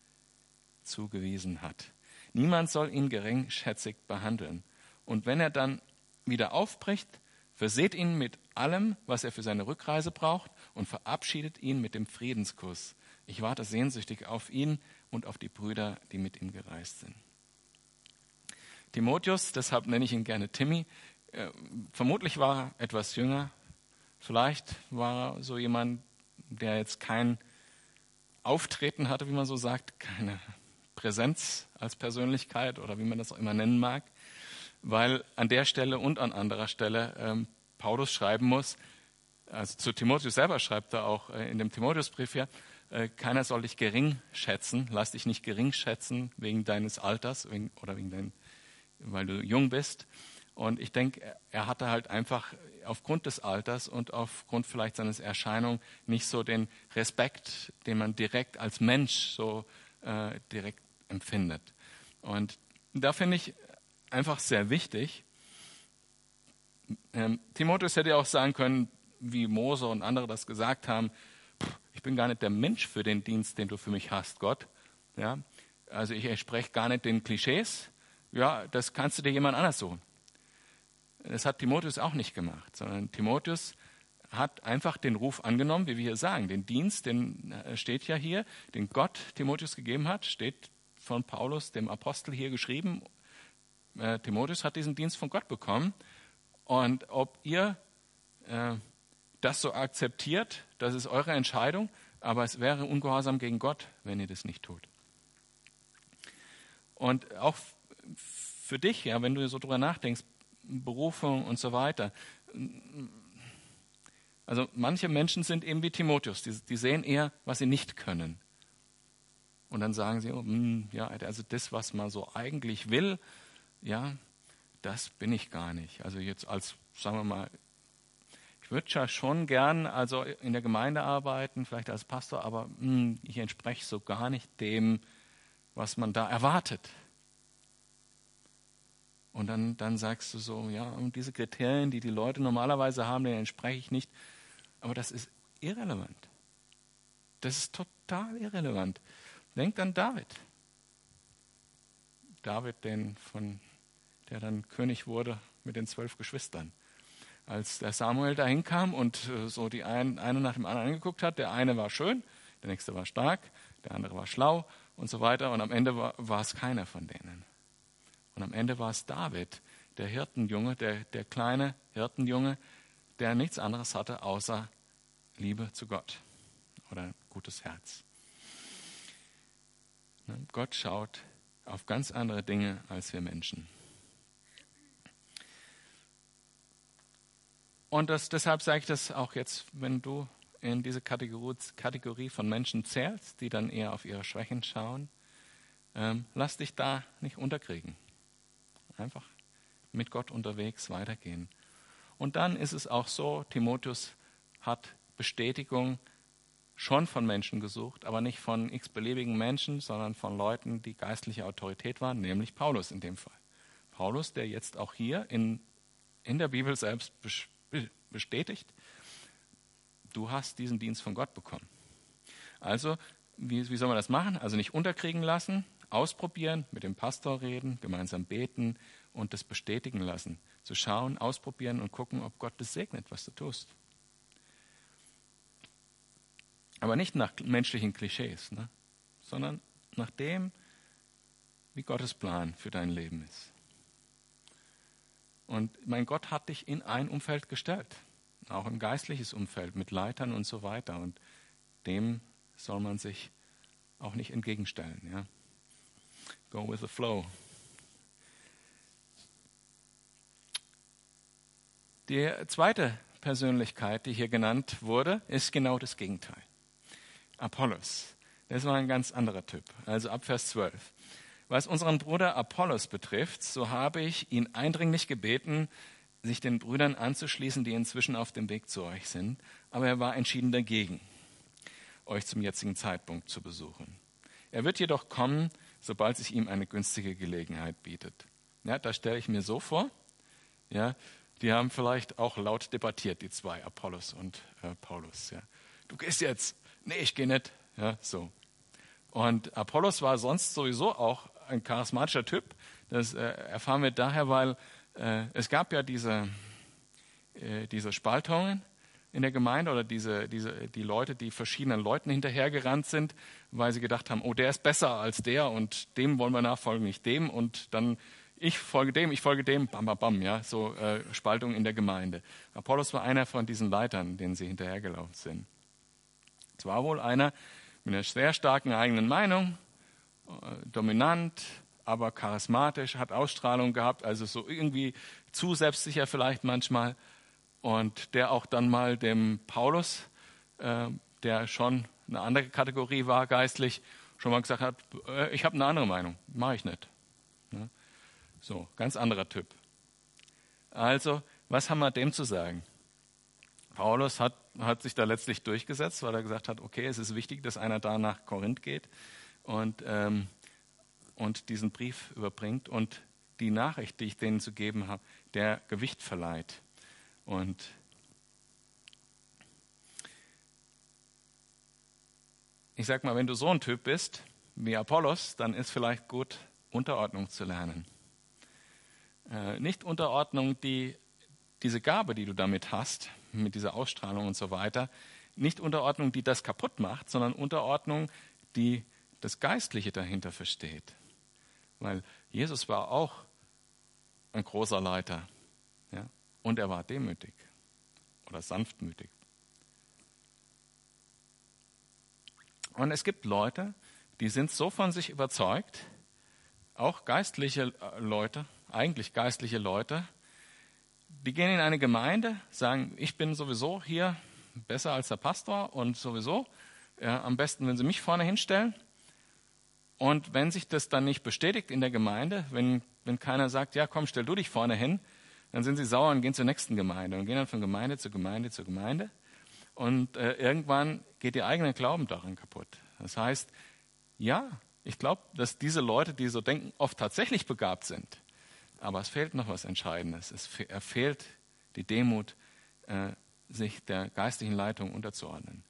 zugewiesen hat. Niemand soll ihn geringschätzig behandeln. Und wenn er dann wieder aufbricht, verseht ihn mit allem, was er für seine Rückreise braucht und verabschiedet ihn mit dem Friedenskuss. Ich warte sehnsüchtig auf ihn und auf die Brüder, die mit ihm gereist sind. Timotheus, deshalb nenne ich ihn gerne Timmy, äh, vermutlich war er etwas jünger. Vielleicht war er so jemand, der jetzt kein Auftreten hatte, wie man so sagt, keine Präsenz als Persönlichkeit oder wie man das auch immer nennen mag weil an der Stelle und an anderer Stelle ähm, Paulus schreiben muss, also zu Timotheus selber schreibt er auch äh, in dem Timotheusbrief ja, äh, keiner soll dich gering schätzen, lass dich nicht gering schätzen wegen deines Alters wegen, oder wegen dein, weil du jung bist. Und ich denke, er hatte halt einfach aufgrund des Alters und aufgrund vielleicht seines Erscheinung nicht so den Respekt, den man direkt als Mensch so äh, direkt empfindet. Und da finde ich, einfach sehr wichtig. Ähm, Timotheus hätte auch sagen können, wie Mose und andere das gesagt haben, ich bin gar nicht der Mensch für den Dienst, den du für mich hast, Gott. Ja, also ich entspreche gar nicht den Klischees. Ja, das kannst du dir jemand anders suchen. Das hat Timotheus auch nicht gemacht, sondern Timotheus hat einfach den Ruf angenommen, wie wir hier sagen. Den Dienst, den äh, steht ja hier, den Gott Timotheus gegeben hat, steht von Paulus, dem Apostel, hier geschrieben äh, Timotheus hat diesen Dienst von Gott bekommen. Und ob ihr äh, das so akzeptiert, das ist eure Entscheidung, aber es wäre ungehorsam gegen Gott, wenn ihr das nicht tut. Und auch für dich, ja, wenn du so drüber nachdenkst, Berufung und so weiter. Also manche Menschen sind eben wie Timotheus, die, die sehen eher, was sie nicht können. Und dann sagen sie, oh, mh, hm, ja, also das, was man so eigentlich will, ja, das bin ich gar nicht. Also jetzt als, sagen wir mal, ich würde ja schon gern also in der Gemeinde arbeiten, vielleicht als Pastor, aber mh, hm, ich entspreche so gar nicht dem, was man da erwartet. Und dann, dann sagst du so, ja, und diese Kriterien, die die Leute normalerweise haben, denen entspreche ich nicht. Aber das ist irrelevant. Das ist total irrelevant. Denkt an David. David, den von der dann König wurde mit den zwölf Geschwistern. Als der Samuel dahin kam und äh, so die einen, eine nach dem anderen angeguckt hat, der eine war schön, der nächste war stark, der andere war schlau und so weiter. Und am Ende war, war es keiner von denen. Und am Ende war es David, der Hirtenjunge, der, der kleine Hirtenjunge, der nichts anderes hatte außer Liebe zu Gott oder ein gutes Herz. Ne, Gott schaut auf ganz andere Dinge als wir Menschen. Und das, deshalb sage ich das auch jetzt, wenn du in diese Kategorie, von Menschen zählst, die dann eher auf ihre Schwächen schauen, ähm, lass dich da nicht unterkriegen. Einfach mit Gott unterwegs weitergehen. Und dann ist es auch so, Timotheus hat Bestätigung schon von Menschen gesucht, aber nicht von x-beliebigen Menschen, sondern von Leuten, die geistliche Autorität waren, nämlich Paulus in dem Fall. Paulus, der jetzt auch hier in, in der Bibel selbst bestätigt, du hast diesen Dienst von Gott bekommen. Also, wie, wie soll man das machen? Also nicht unterkriegen lassen, ausprobieren, mit dem Pastor reden, gemeinsam beten und das bestätigen lassen. Zu schauen, ausprobieren und gucken, ob Gott das segnet, was du tust. Aber nicht nach menschlichen Klischees, ne? sondern nach dem, wie Gottes Plan für dein Leben ist. Und mein Gott hat dich in ein Umfeld gestellt, auch ein geistliches Umfeld mit Leitern und so weiter. Und dem soll man sich auch nicht entgegenstellen. Ja. Go with the flow. Die zweite Persönlichkeit, die hier genannt wurde, ist genau das Gegenteil. Apollos. Das war ein ganz anderer Typ. Also ab Vers 12. Was unseren Bruder Apollos betrifft, so habe ich ihn eindringlich gebeten, sich den Brüdern anzuschließen, die inzwischen auf dem Weg zu euch sind. Aber er war entschieden dagegen, euch zum jetzigen Zeitpunkt zu besuchen. Er wird jedoch kommen, sobald sich ihm eine günstige Gelegenheit bietet. Ja, da stelle ich mir so vor, ja, die haben vielleicht auch laut debattiert, die zwei, Apollos und äh, Paulus. Ja. Du gehst jetzt. Nee, ich gehe nicht. Ja, so. Und Apollos war sonst sowieso auch ein charismatischer Typ. Das äh, erfahren wir daher, weil äh, es gab ja diese, äh, diese Spaltungen in der Gemeinde oder diese, diese, die Leute, die verschiedenen Leuten hinterhergerannt sind, weil sie gedacht haben, oh, der ist besser als der und dem wollen wir nachfolgen, nicht dem. Und dann ich folge dem, ich folge dem, bam, bam, bam, ja, so äh, Spaltung in der Gemeinde. Apollos war einer von diesen Leitern, denen sie hinterhergelaufen sind. Es war wohl einer mit einer sehr starken eigenen Meinung, äh, dominant, aber charismatisch, hat Ausstrahlung gehabt, also so irgendwie zu selbstsicher vielleicht manchmal. Und der auch dann mal dem Paulus, äh, der schon eine andere Kategorie war geistlich, schon mal gesagt hat, äh, ich habe eine andere Meinung, mache ich nicht. Ne? So, ganz anderer Typ. Also, was haben wir dem zu sagen? Paulus hat, hat sich da letztlich durchgesetzt, weil er gesagt hat, okay, es ist wichtig, dass einer da nach Korinth geht und, ähm, und diesen Brief überbringt und die Nachricht, die ich denen zu geben habe, der Gewicht verleiht. Und ich sag mal, wenn du so ein Typ bist wie Apollos, dann ist vielleicht gut, Unterordnung zu lernen. Äh, nicht Unterordnung, die diese Gabe, die du damit hast, mit dieser Ausstrahlung und so weiter, nicht Unterordnung, die das kaputt macht, sondern Unterordnung, die das Geistliche dahinter versteht. Weil Jesus war auch ein großer Leiter ja? Und er war demütig oder sanftmütig. Und es gibt Leute, die sind so von sich überzeugt, auch geistliche äh, Leute, eigentlich geistliche Leute, die gehen in eine Gemeinde, sagen, ich bin sowieso hier besser als der Pastor und sowieso, ja, am besten, wenn sie mich vorne hinstellen. Und wenn sich das dann nicht bestätigt in der Gemeinde, wenn, wenn keiner sagt, ja komm, stell du dich vorne hin, dann sind sie sauer und gehen zur nächsten Gemeinde und gehen dann von Gemeinde zu Gemeinde zu Gemeinde. Und äh, irgendwann geht ihr eigener Glauben daran kaputt. Das heißt, ja, ich glaube, dass diese Leute, die so denken, oft tatsächlich begabt sind. Aber es fehlt noch was Entscheidendes. Es fehlt die Demut, äh, sich der geistlichen Leitung unterzuordnen.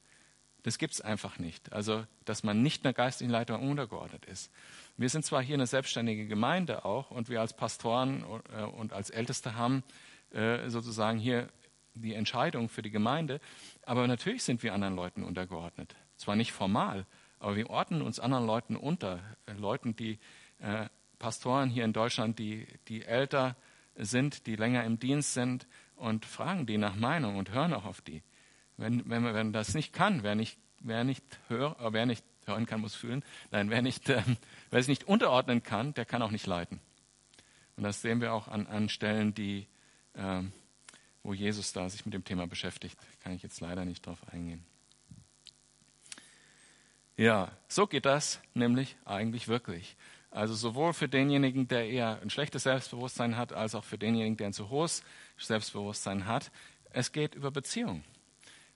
Das gibt es einfach nicht. Also, dass man nicht einer geistlichen Leitung untergeordnet ist. Wir sind zwar hier eine selbstständige Gemeinde auch und wir als Pastoren äh, und als Älteste haben äh, sozusagen hier die Entscheidung für die Gemeinde, aber natürlich sind wir anderen Leuten untergeordnet. Zwar nicht formal, aber wir ordnen uns anderen Leuten unter. Leuten, die Pastoren hier in Deutschland, die, die älter sind, die länger im Dienst sind und fragen die nach Meinung und hören auch auf die. Wenn, wenn man das nicht kann, wer nicht, wer nicht, hör, äh, wer nicht hören kann, muss fühlen. Nein, wer, nicht, äh, wer es nicht unterordnen kann, der kann auch nicht leiten. Und das sehen wir auch an, an Stellen, die, äh, wo Jesus da sich mit dem Thema beschäftigt. Kann ich jetzt leider nicht drauf eingehen. Ja, so geht das nämlich eigentlich wirklich. Also sowohl für denjenigen, der eher ein schlechtes Selbstbewusstsein hat, als auch für denjenigen, der ein zu hohes Selbstbewusstsein hat. Es geht über Beziehung.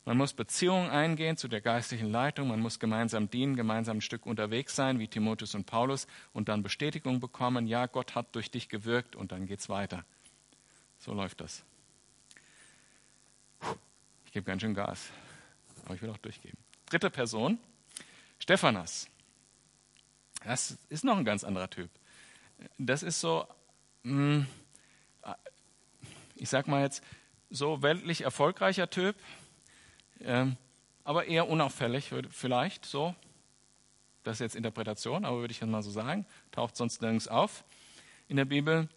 Man muss Beziehungen eingehen zu der geistlichen Leitung, man muss gemeinsam dienen, gemeinsam ein Stück unterwegs sein, wie Timotheus und Paulus, und dann Bestätigung bekommen, ja, Gott hat durch dich gewirkt und dann geht's weiter. So läuft das. Ich gebe ganz schön Gas, aber ich will auch durchgeben. Dritte Person, Stephanas. Das ist noch ein ganz anderer Typ. Das ist so, hm, ich sag mal jetzt, so weltlich erfolgreicher Typ, ähm, aber eher unauffällig vielleicht so. Das ist jetzt Interpretation, aber würde ich jetzt mal so sagen, taucht sonst nirgends auf in der Bibel.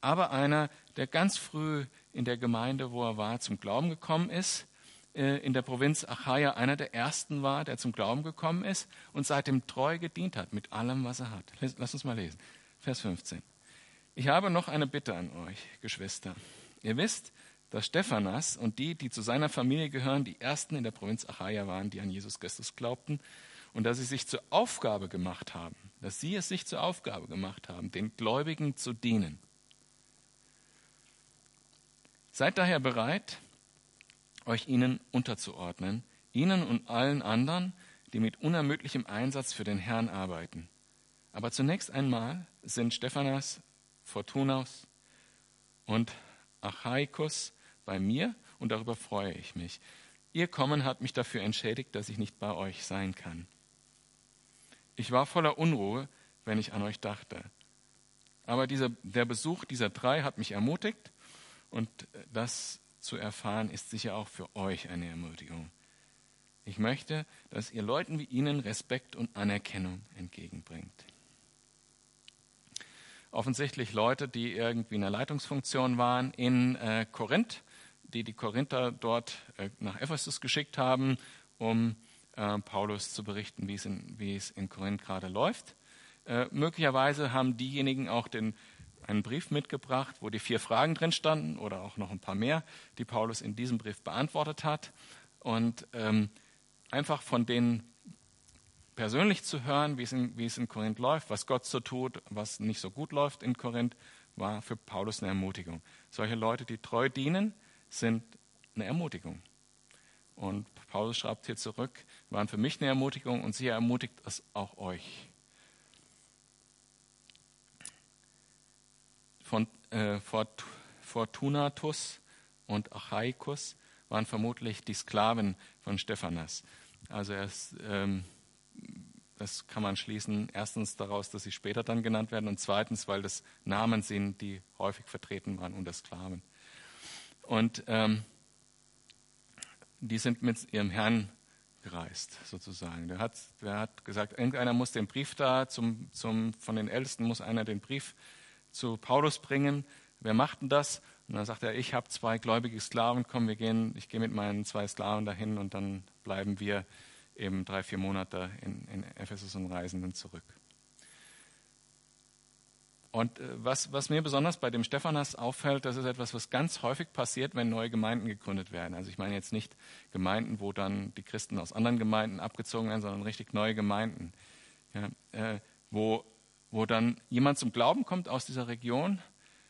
Aber einer, der ganz früh in der Gemeinde, wo er war, zum Glauben gekommen ist, äh, in der Provinz Achaia einer der ersten war, der zum Glauben gekommen ist und seitdem treu gedient hat mit allem, was er hat. Lass uns mal lesen. Vers 15. Ich habe noch eine Bitte an euch, Geschwister. Ihr wisst, dass Stephanas und die, die zu seiner Familie gehören, die ersten in der Provinz Achaia waren, die an Jesus Christus glaubten und dass sie sich zur Aufgabe gemacht haben, dass sie es sich zur Aufgabe gemacht haben, den Gläubigen zu dienen. Seid daher bereit, euch ihnen unterzuordnen, ihnen und allen anderen, die mit unermüdlichem Einsatz für den Herrn arbeiten. Aber zunächst einmal sind Stephanas, Fortunaus und Achaikus bei mir und darüber freue ich mich. Ihr Kommen hat mich dafür entschädigt, dass ich nicht bei euch sein kann. Ich war voller Unruhe, wenn ich an euch dachte. Aber dieser, der Besuch dieser drei hat mich ermutigt und das zu erfahren ist sicher auch für euch eine Ermutigung. Ich möchte, dass ihr Leuten wie ihnen Respekt und Anerkennung entgegenbringt. Offensichtlich Leute, die irgendwie in der Leitungsfunktion waren in äh, Korinth, die die Korinther dort äh, nach Ephesus geschickt haben, um äh, Paulus zu berichten, wie es in, wie es in Korinth gerade läuft. Äh, möglicherweise haben diejenigen auch den, einen Brief mitgebracht, wo die vier Fragen drin standen oder auch noch ein paar mehr, die Paulus in diesem Brief beantwortet hat. Und ähm, einfach von denen persönlich zu hören, wie es, in, wie es in Korinth läuft, was Gott so tut, was nicht so gut läuft in Korinth, war für Paulus eine Ermutigung. Solche Leute, die treu dienen, sind eine Ermutigung. Und Paulus schreibt hier zurück, waren für mich eine Ermutigung und sie ermutigt es auch euch. Von äh, Fortunatus und Achaikus waren vermutlich die Sklaven von Stephanas. Also er ist, ähm, das kann man schließen, erstens daraus, dass sie später dann genannt werden und zweitens, weil das Namen sind, die häufig vertreten waren unter Sklaven. Und ähm, die sind mit ihrem Herrn gereist, sozusagen. Der hat, der hat gesagt, irgendeiner muss den Brief da, zum, zum, von den Ältesten muss einer den Brief zu Paulus bringen. Wer macht denn das? Und dann sagt er, ich habe zwei gläubige Sklaven, komm, wir gehen, ich gehe mit meinen zwei Sklaven dahin und dann bleiben wir eben drei, vier Monate in, in Ephesus und reisen dann zurück. Und äh, was, was, mir besonders bei dem Stephanas auffällt, das ist etwas, was ganz häufig passiert, wenn neue Gemeinden gegründet werden. Also ich meine jetzt nicht Gemeinden, wo dann die Christen aus anderen Gemeinden abgezogen werden, sondern richtig neue Gemeinden, ja, äh, wo, wo dann jemand zum Glauben kommt aus dieser Region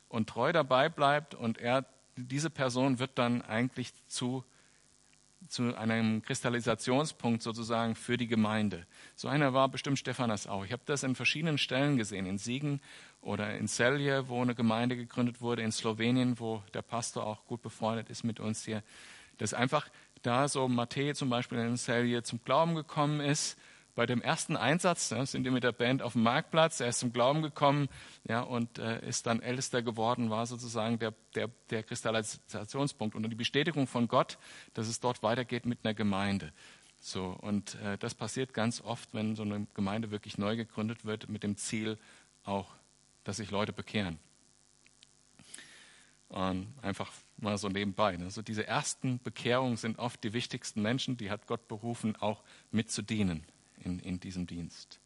und treu dabei bleibt und er, diese Person wird dann eigentlich zu zu einem Kristallisationspunkt sozusagen für die Gemeinde. So einer war bestimmt Stephanas auch. Ich habe das in verschiedenen Stellen gesehen, in Siegen oder in Celje, wo eine Gemeinde gegründet wurde, in Slowenien, wo der Pastor auch gut befreundet ist mit uns hier. Dass einfach da so Matthäus zum Beispiel in Celje zum Glauben gekommen ist bei dem ersten Einsatz ja, sind wir mit der Band auf dem Marktplatz. Er ist zum Glauben gekommen ja, und äh, ist dann Ältester geworden, war sozusagen der, der, der Kristallisationspunkt und die Bestätigung von Gott, dass es dort weitergeht mit einer Gemeinde. So, und äh, das passiert ganz oft, wenn so eine Gemeinde wirklich neu gegründet wird, mit dem Ziel auch, dass sich Leute bekehren. Und einfach mal so nebenbei. Also diese ersten Bekehrungen sind oft die wichtigsten Menschen, die hat Gott berufen, auch mitzudienen in, in diesem Dienst.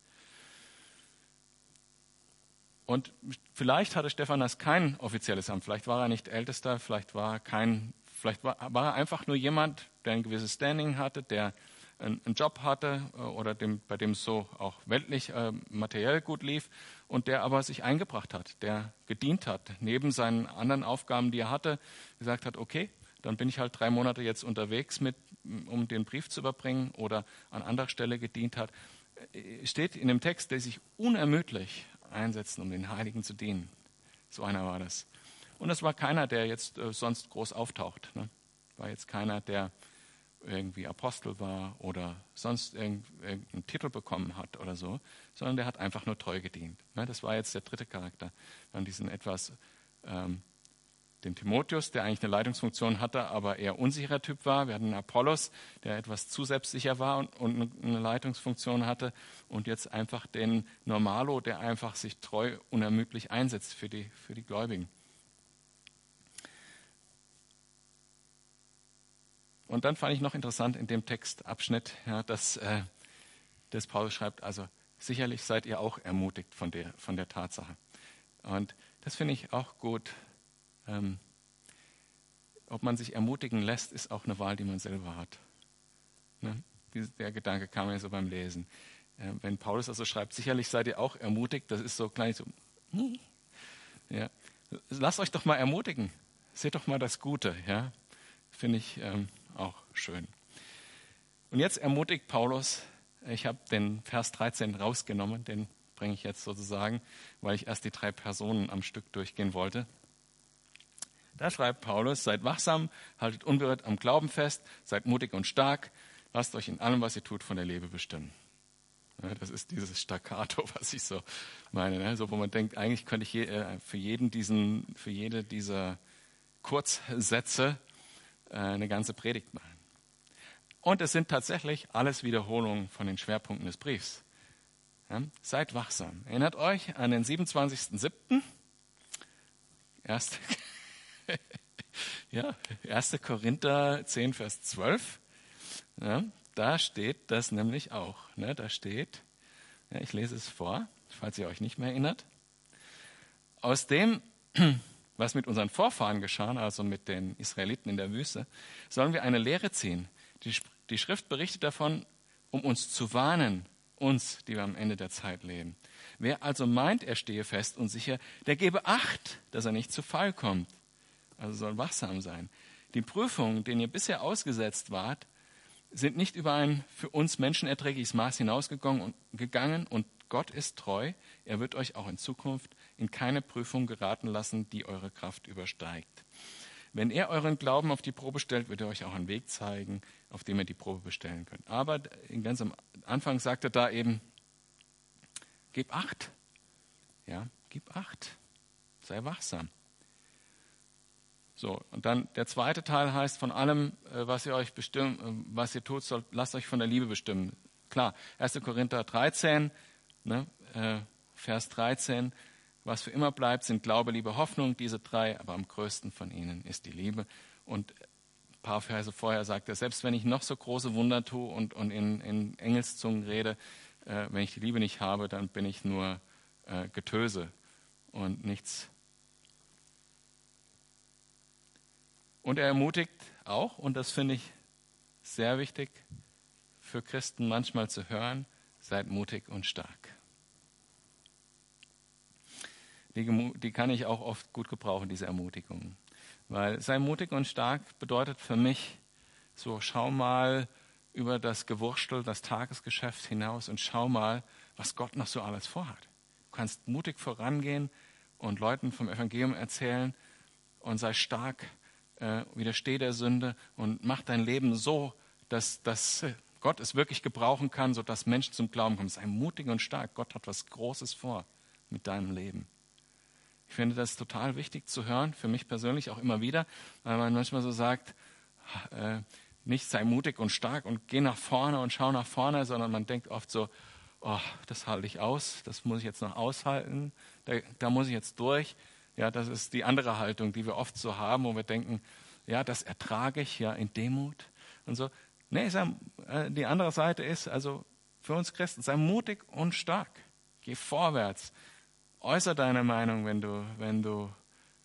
Und vielleicht hatte Stephanas kein offizielles Amt, vielleicht war er nicht Ältester, vielleicht war er kein, vielleicht war, war er einfach nur jemand, der ein gewisses Standing hatte, der einen, einen Job hatte äh, oder dem, bei dem es so auch weltlich äh, materiell gut lief und der aber sich eingebracht hat, der gedient hat, neben seinen anderen Aufgaben, die er hatte, gesagt hat, okay, dann bin ich halt drei Monate jetzt unterwegs, mit, um den Brief zu überbringen oder an anderer Stelle gedient hat. Äh, steht in dem Text, der sich unermüdlich einsetzen, um den Heiligen zu dienen. So einer war das. Und es war keiner, der jetzt äh, sonst groß auftaucht. Ne? War jetzt keiner, der irgendwie Apostel war oder sonst irgendeinen Titel bekommen hat oder so, sondern der hat einfach nur treu gedient. Ne? Das war jetzt der dritte Charakter. Dann diesen etwas ähm, den Timotheus, der eigentlich eine Leitungsfunktion hatte, aber eher unsicherer Typ war. Wir hatten Apollos, der etwas zu selbstsicher war und, und eine Leitungsfunktion hatte. Und jetzt einfach den Normalo, der einfach sich treu, unermüdlich einsetzt für die, für die Gläubigen. und dann fand ich noch interessant in dem Textabschnitt, ja, dass, äh, dass Paulus schreibt, also sicherlich seid ihr auch ermutigt von der, von der Tatsache. Und das finde ich auch gut. Ähm, ob man sich ermutigen lässt, ist auch eine Wahl, die man selber hat. Ne? Der Gedanke kam mir so beim Lesen. Äh, wenn Paulus also schreibt, sicherlich seid ihr auch ermutigt, das ist so klein so. Ja. Lasst euch doch mal ermutigen. Seht doch mal das Gute. Ja? Finde ich ähm, auch schön. Und jetzt ermutigt Paulus, ich habe den Vers 13 rausgenommen, den bringe ich jetzt sozusagen, weil ich erst die drei Personen am Stück durchgehen wollte. Da schreibt Paulus, seid wachsam, haltet unberührt am Glauben fest, seid mutig und stark, lasst euch in allem, was ihr tut, von der Liebe bestimmen. Ja, das ist dieses Staccato, (laughs) was ich so meine, ne? so wo man denkt, eigentlich könnte ich je, äh, für jeden diesen, für jede dieser Kurzsätze äh, eine ganze Predigt machen. Und es sind tatsächlich alles Wiederholungen von den Schwerpunkten des Briefs. Ja? Seid wachsam. Erinnert euch an den 27.07. Erst, (laughs) (laughs) ja, 1. Korinther 10, Vers 12. Ja, da steht das nämlich auch. Ne? Da steht, ja, ich lese es vor, falls ihr euch nicht mehr erinnert. Aus dem (clears throat) was mit unseren Vorfahren geschah, also mit den Israeliten in der Wüste, sollen wir eine Lehre ziehen. Die, die Schrift berichtet davon, um uns zu warnen, uns, die wir am Ende der Zeit leben. Wer also meint, er stehe fest und sicher, der gebe Acht, dass er nicht zu Fall kommt. Also soll wachsam sein. Die Prüfungen, denen ihr bisher ausgesetzt wart, sind nicht über ein für uns menschenerträgliches Maß hinausgegangen und Gott ist treu. Er wird euch auch in Zukunft in keine Prüfung geraten lassen, die eure Kraft übersteigt. Wenn er euren Glauben auf die Probe stellt, wird er euch auch einen Weg zeigen, auf dem ihr die Probe bestellen könnt. Aber ganz am Anfang sagt er da eben, gib acht. Ja, gib acht. Sei wachsam. So, und dann der zweite Teil heißt, von allem, äh, was ihr euch bestimmt, äh, was ihr tut, sollt, lasst euch von der Liebe bestimmen. Klar, 1. Korinther 13, ne, äh, Vers 13, was für immer bleibt, sind Glaube, Liebe, Hoffnung, diese drei, aber am größten von ihnen ist die Liebe. Und ein paar Verse vorher sagt er, selbst wenn ich noch so große Wunder tue und, und in, in Engelszungen rede, äh, wenn ich die Liebe nicht habe, dann bin ich nur äh, Getöse und nichts. Und er ermutigt auch, und das finde ich sehr wichtig für Christen manchmal zu hören, seid mutig und stark die, die kann ich auch oft gut gebrauchen, diese Ermutigung. Weil sei mutig und stark bedeutet für mich, so schau mal über das Gewurstel, das Tagesgeschäft hinaus und schau mal, was Gott noch so alles vorhat. Du kannst mutig vorangehen und Leuten vom Evangelium erzählen und sei stark, äh, widersteh der Sünde und mach dein Leben so, dass, dass Gott es wirklich gebrauchen kann, sodass Menschen zum Glauben kommen. Sei mutig und stark. Gott hat was Großes vor mit deinem Leben. Ich finde das total wichtig zu hören, für mich persönlich auch immer wieder, weil man manchmal so sagt, äh, nicht sei mutig und stark und geh nach vorne und schau nach vorne, sondern man denkt oft so, oh, das halte ich aus, das muss ich jetzt noch aushalten, da, da muss ich jetzt durch. Ja, das ist die andere Haltung, die wir oft so haben, wo wir denken, ja, das ertrage ich ja in Demut und so. Nee, sei, äh, die andere Seite ist, also für uns Christen, sei mutig und stark. Geh vorwärts. Äußer deine Meinung, wenn du, wenn du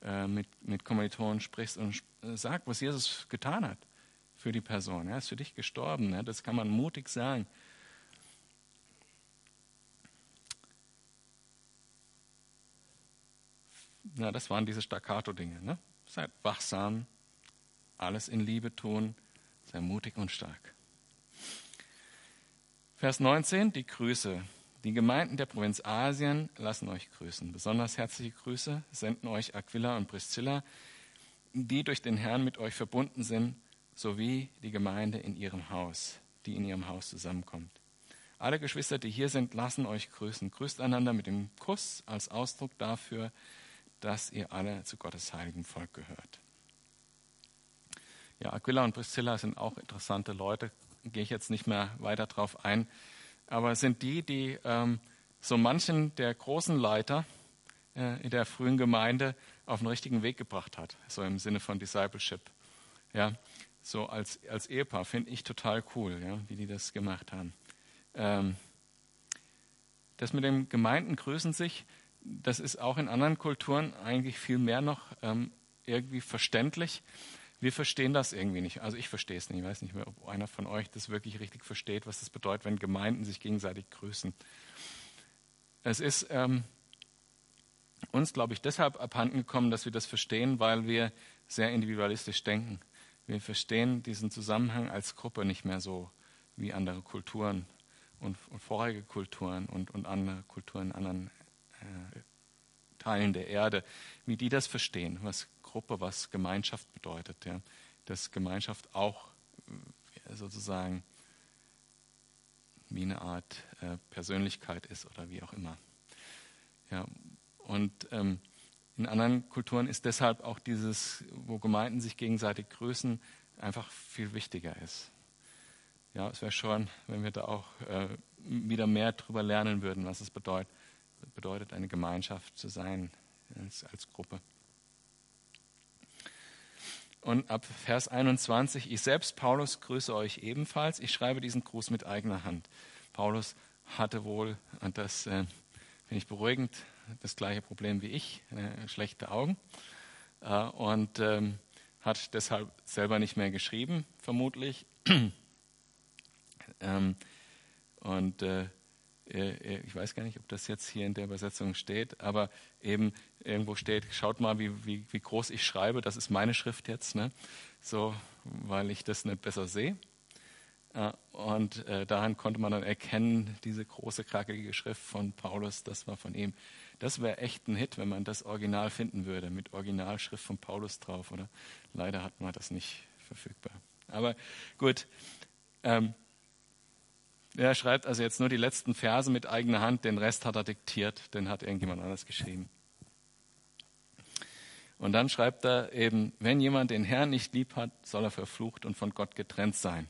äh, mit, mit Kommilitonen sprichst und äh, sag, was Jesus getan hat für die Person. Er ist für dich gestorben. Ja? Das kann man mutig sagen. Ja, das waren diese Staccato-Dinge. Ne? Seid wachsam, alles in Liebe tun, sei mutig und stark. Vers 19, die Grüße. Die Gemeinden der Provinz Asien lassen euch grüßen. Besonders herzliche Grüße senden euch Aquila und Priscilla, die durch den Herrn mit euch verbunden sind, sowie die Gemeinde in ihrem Haus, die in ihrem Haus zusammenkommt. Alle Geschwister, die hier sind, lassen euch grüßen. Grüßt einander mit dem Kuss als Ausdruck dafür, dass ihr alle zu Gottes heiligen Volk gehört. Ja, Aquila und Priscilla sind auch interessante Leute. Gehe ich jetzt nicht mehr weiter drauf ein aber sind die, die ähm, so manchen der großen Leiter äh, in der frühen Gemeinde auf den richtigen Weg gebracht hat, so im Sinne von Discipleship. Ja, so als, als Ehepaar, finde ich total cool, ja, wie die das gemacht haben. Ähm, das mit dem Gemeinden grüßen sich, das ist auch in anderen Kulturen eigentlich viel mehr noch ähm, irgendwie verständlich. Wir verstehen das irgendwie nicht. Also ich verstehe es nicht. Ich weiß nicht mehr, ob einer von euch das wirklich richtig versteht, was das bedeutet, wenn Gemeinden sich gegenseitig grüßen. Es ist ähm, uns, glaube ich, deshalb abhanden gekommen, dass wir das verstehen, weil wir sehr individualistisch denken. Wir verstehen diesen Zusammenhang als Gruppe nicht mehr so wie andere Kulturen und, und vorherige Kulturen und, und andere Kulturen in anderen Teilen der Erde, wie die das verstehen, was Gruppe, was Gemeinschaft bedeutet. Ja. Dass Gemeinschaft auch äh, sozusagen wie eine Art äh, Persönlichkeit ist oder wie auch immer. Ja, und ähm, in anderen Kulturen ist deshalb auch dieses, wo Gemeinden sich gegenseitig grüßen, einfach viel wichtiger ist. Ja, es wäre schon, wenn wir da auch äh, wieder mehr darüber lernen würden, was es bedeutet, bedeutet eine Gemeinschaft zu sein als, als Gruppe. Und ab Vers 21, ich selbst, Paulus, grüße euch ebenfalls. Ich schreibe diesen Gruß mit eigener Hand. Paulus hatte wohl, und das äh, finde ich beruhigend, das gleiche Problem wie ich, äh, schlechte Augen. Äh, und ähm, hat deshalb selber nicht mehr geschrieben, vermutlich. (clears throat) ähm, und äh, ich weiß gar nicht, ob das jetzt hier in der Übersetzung steht, aber eben irgendwo steht, schaut mal, wie, wie, wie groß ich schreibe, das ist meine Schrift jetzt, ne? so, weil ich das nicht besser sehe. Äh, und äh, daran konnte man dann erkennen, diese große, krackige Schrift von Paulus, das war von ihm. Das wäre echt ein Hit, wenn man das Original finden würde, mit Originalschrift von Paulus drauf, oder? Leider hat man das nicht verfügbar. Aber gut, ähm, er schreibt also jetzt nur die letzten Verse mit eigener Hand, den Rest hat er diktiert, den hat irgendjemand anders geschrieben. Und dann schreibt er eben, wenn jemand den Herrn nicht lieb hat, soll er verflucht und von Gott getrennt sein.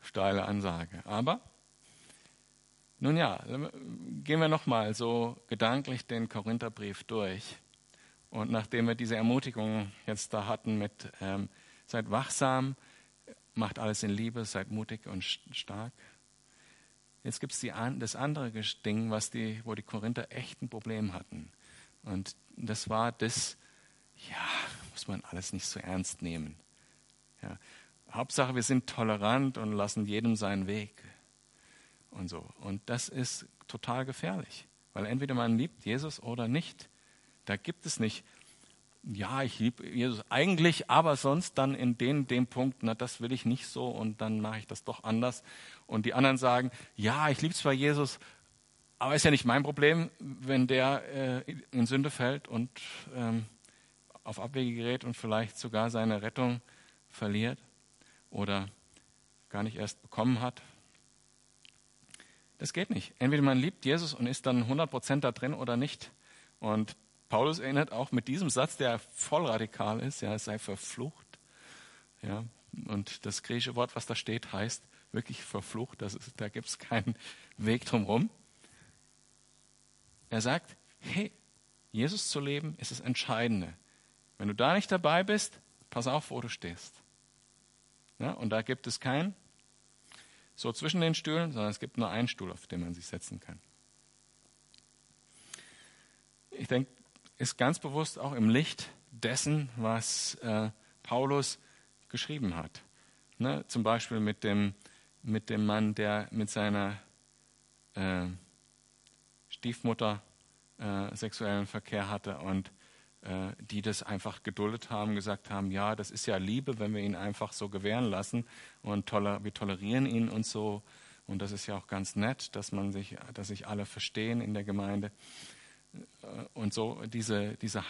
Steile Ansage. Aber nun ja, gehen wir nochmal so gedanklich den Korintherbrief durch. Und nachdem wir diese Ermutigung jetzt da hatten mit ähm, seid wachsam, macht alles in Liebe, seid mutig und stark. Jetzt gibt es das andere Ding, was die, wo die Korinther echt ein Problem hatten. Und das war das, ja, muss man alles nicht so ernst nehmen. Ja. Hauptsache, wir sind tolerant und lassen jedem seinen Weg. Und so. Und das ist total gefährlich. Weil entweder man liebt Jesus oder nicht. Da gibt es nicht, ja, ich liebe Jesus eigentlich, aber sonst dann in den, dem Punkt, na, das will ich nicht so und dann mache ich das doch anders. Und die anderen sagen, ja, ich liebe zwar Jesus, aber ist ja nicht mein Problem, wenn der äh, in Sünde fällt und ähm, auf Abwege gerät und vielleicht sogar seine Rettung verliert oder gar nicht erst bekommen hat. Das geht nicht. Entweder man liebt Jesus und ist dann 100% da drin oder nicht. Und Paulus erinnert auch mit diesem Satz, der voll radikal ist, ja, es sei verflucht. Ja, und das griechische Wort, was da steht, heißt wirklich verflucht. Das ist, da gibt es keinen Weg drumherum. Er sagt, hey, Jesus zu leben ist das Entscheidende. Wenn du da nicht dabei bist, pass auf, wo du stehst. Ja, und da gibt es kein so zwischen den Stühlen, sondern es gibt nur einen Stuhl, auf den man sich setzen kann. Ich denke, ist ganz bewusst auch im Licht dessen, was äh, Paulus geschrieben hat. Ne? Zum Beispiel mit dem, mit dem Mann, der mit seiner äh, Stiefmutter äh, sexuellen Verkehr hatte und äh, die das einfach geduldet haben, gesagt haben, ja, das ist ja Liebe, wenn wir ihn einfach so gewähren lassen und toler wir tolerieren ihn und so. Und das ist ja auch ganz nett, dass man sich, dass sich alle verstehen in der Gemeinde. Äh, und so diese, diese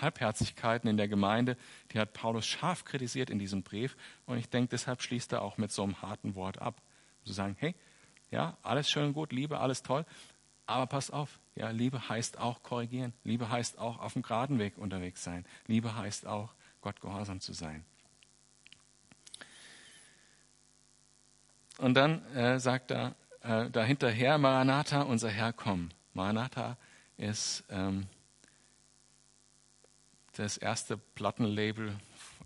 Halbherzigkeiten in der Gemeinde, die hat Paulus scharf kritisiert in diesem Brief. Und ich denke, deshalb schließt er auch mit so einem harten Wort ab. Zu sagen, hey, ja, alles schön und gut, Liebe, alles toll, aber pass auf, ja, Liebe heißt auch korrigieren. Liebe heißt auch auf dem geraden Weg unterwegs sein. Liebe heißt auch, Gott gehorsam zu sein. Und dann äh, sagt er äh, dahinterher, Maranatha, unser Herr, komm. Maranatha ist ähm, das erste Plattenlabel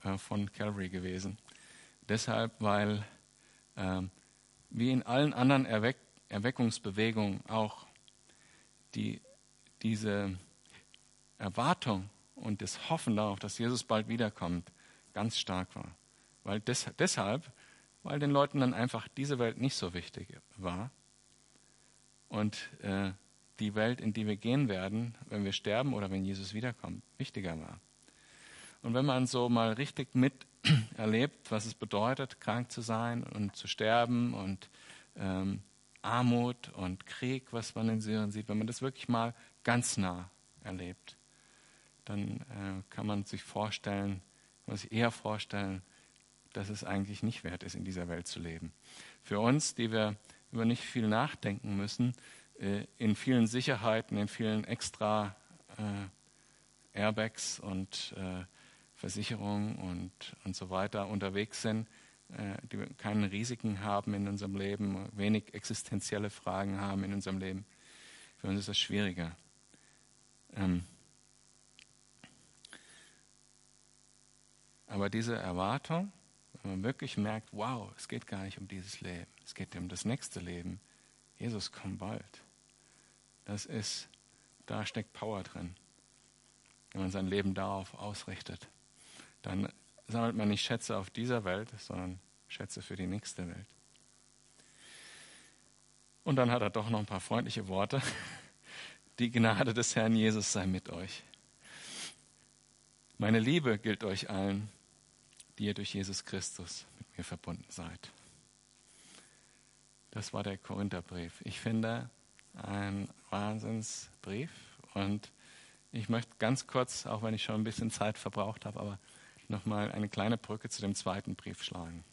äh, von Calvary gewesen. Deshalb, weil äh, wie in allen anderen Erweck Erweckungsbewegungen auch die, diese Erwartung und das Hoffen darauf, dass Jesus bald wiederkommt, ganz stark war. Weil des, deshalb, weil den Leuten dann einfach diese Welt nicht so wichtig war und äh, die Welt, in die wir gehen werden, wenn wir sterben oder wenn Jesus wiederkommt, wichtiger war. Und wenn man so mal richtig miterlebt, (clears throat) was es bedeutet, krank zu sein und zu sterben und ähm, Armut und Krieg, was man in Syrien sieht, wenn man das wirklich mal ganz nah erlebt, dann äh, kann man sich vorstellen, man sich eher vorstellen, dass es eigentlich nicht wert ist, in dieser Welt zu leben. Für uns, die wir über nicht viel nachdenken müssen, in vielen Sicherheiten, in vielen extra äh, Airbags und äh, Versicherungen und, und so weiter unterwegs sind, äh, die keine Risiken haben in unserem Leben, wenig existenzielle Fragen haben in unserem Leben. Für uns ist das schwieriger. Ähm aber diese Erwartung, wenn man wirklich merkt, wow, es geht gar nicht um dieses Leben, es geht um das nächste Leben. Jesus kommt bald. Das ist, da steckt Power drin. Wenn man sein Leben darauf ausrichtet, dann sammelt man nicht Schätze auf dieser Welt, sondern Schätze für die nächste Welt. Und dann hat er doch noch ein paar freundliche Worte. Die Gnade des Herrn Jesus sei mit euch. Meine Liebe gilt euch allen, die ihr durch Jesus Christus mit mir verbunden seid. Das war der Korintherbrief. Ich finde ein Wahnsinnsbrief und ich möchte ganz kurz, auch wenn ich schon ein bisschen Zeit verbraucht habe, aber nochmal eine kleine Brücke zu dem zweiten Brief schlagen.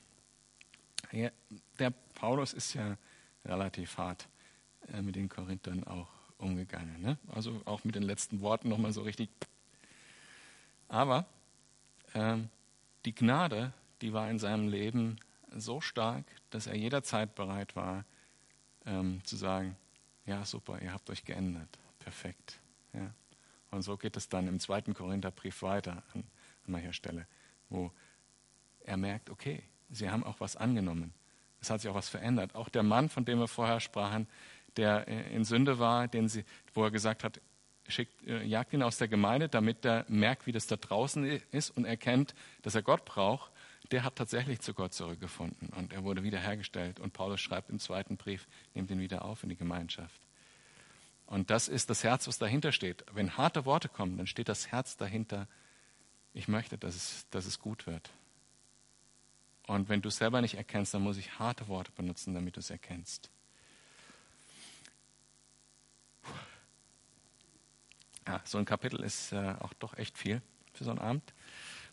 Der Paulus ist ja relativ hart äh, mit den Korinthern auch umgegangen. Ne? Also auch mit den letzten Worten nochmal so richtig. Aber ähm, die Gnade, die war in seinem Leben so stark, dass er jederzeit bereit war ähm, zu sagen, ja super, ihr habt euch geändert, perfekt. Ja. Und so geht es dann im zweiten Korintherbrief weiter an, an mancher Stelle, wo er merkt, okay, sie haben auch was angenommen. Es hat sich auch was verändert. Auch der Mann, von dem wir vorher sprachen, der in Sünde war, den sie, wo er gesagt hat, schickt, äh, jagt ihn aus der Gemeinde, damit er merkt, wie das da draußen ist und erkennt, dass er Gott braucht, der hat tatsächlich zu Gott zurückgefunden und er wurde wiederhergestellt. Und Paulus schreibt im zweiten Brief, nimmt ihn wieder auf in die Gemeinschaft. Und das ist das Herz, was dahinter steht. Wenn harte Worte kommen, dann steht das Herz dahinter, ich möchte, dass es, dass es gut wird. Und wenn du es selber nicht erkennst, dann muss ich harte Worte benutzen, damit du es erkennst. Ja, so ein Kapitel ist äh, auch doch echt viel für so einen Abend,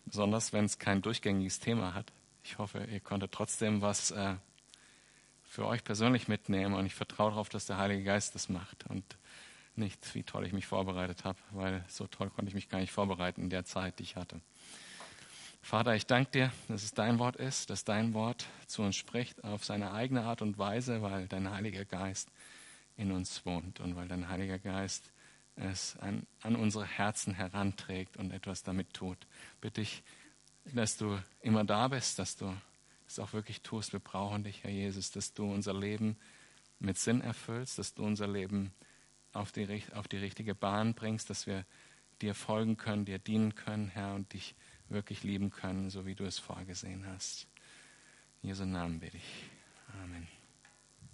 besonders wenn es kein durchgängiges Thema hat. Ich hoffe, ihr konntet trotzdem was äh, für euch persönlich mitnehmen und ich vertraue darauf, dass der Heilige Geist das macht und nicht, wie toll ich mich vorbereitet habe, weil so toll konnte ich mich gar nicht vorbereiten in der Zeit, die ich hatte. Vater, ich danke dir, dass es dein Wort ist, dass dein Wort zu uns spricht auf seine eigene Art und Weise, weil dein Heiliger Geist in uns wohnt und weil dein Heiliger Geist es an, an unsere Herzen heranträgt und etwas damit tut. Bitte ich, dass du immer da bist, dass du es auch wirklich tust. Wir brauchen dich, Herr Jesus, dass du unser Leben mit Sinn erfüllst, dass du unser Leben auf die, auf die richtige Bahn bringst, dass wir dir folgen können, dir dienen können, Herr, und dich wirklich lieben können, so wie du es vorgesehen hast. In Jesu Namen bitte ich. Amen.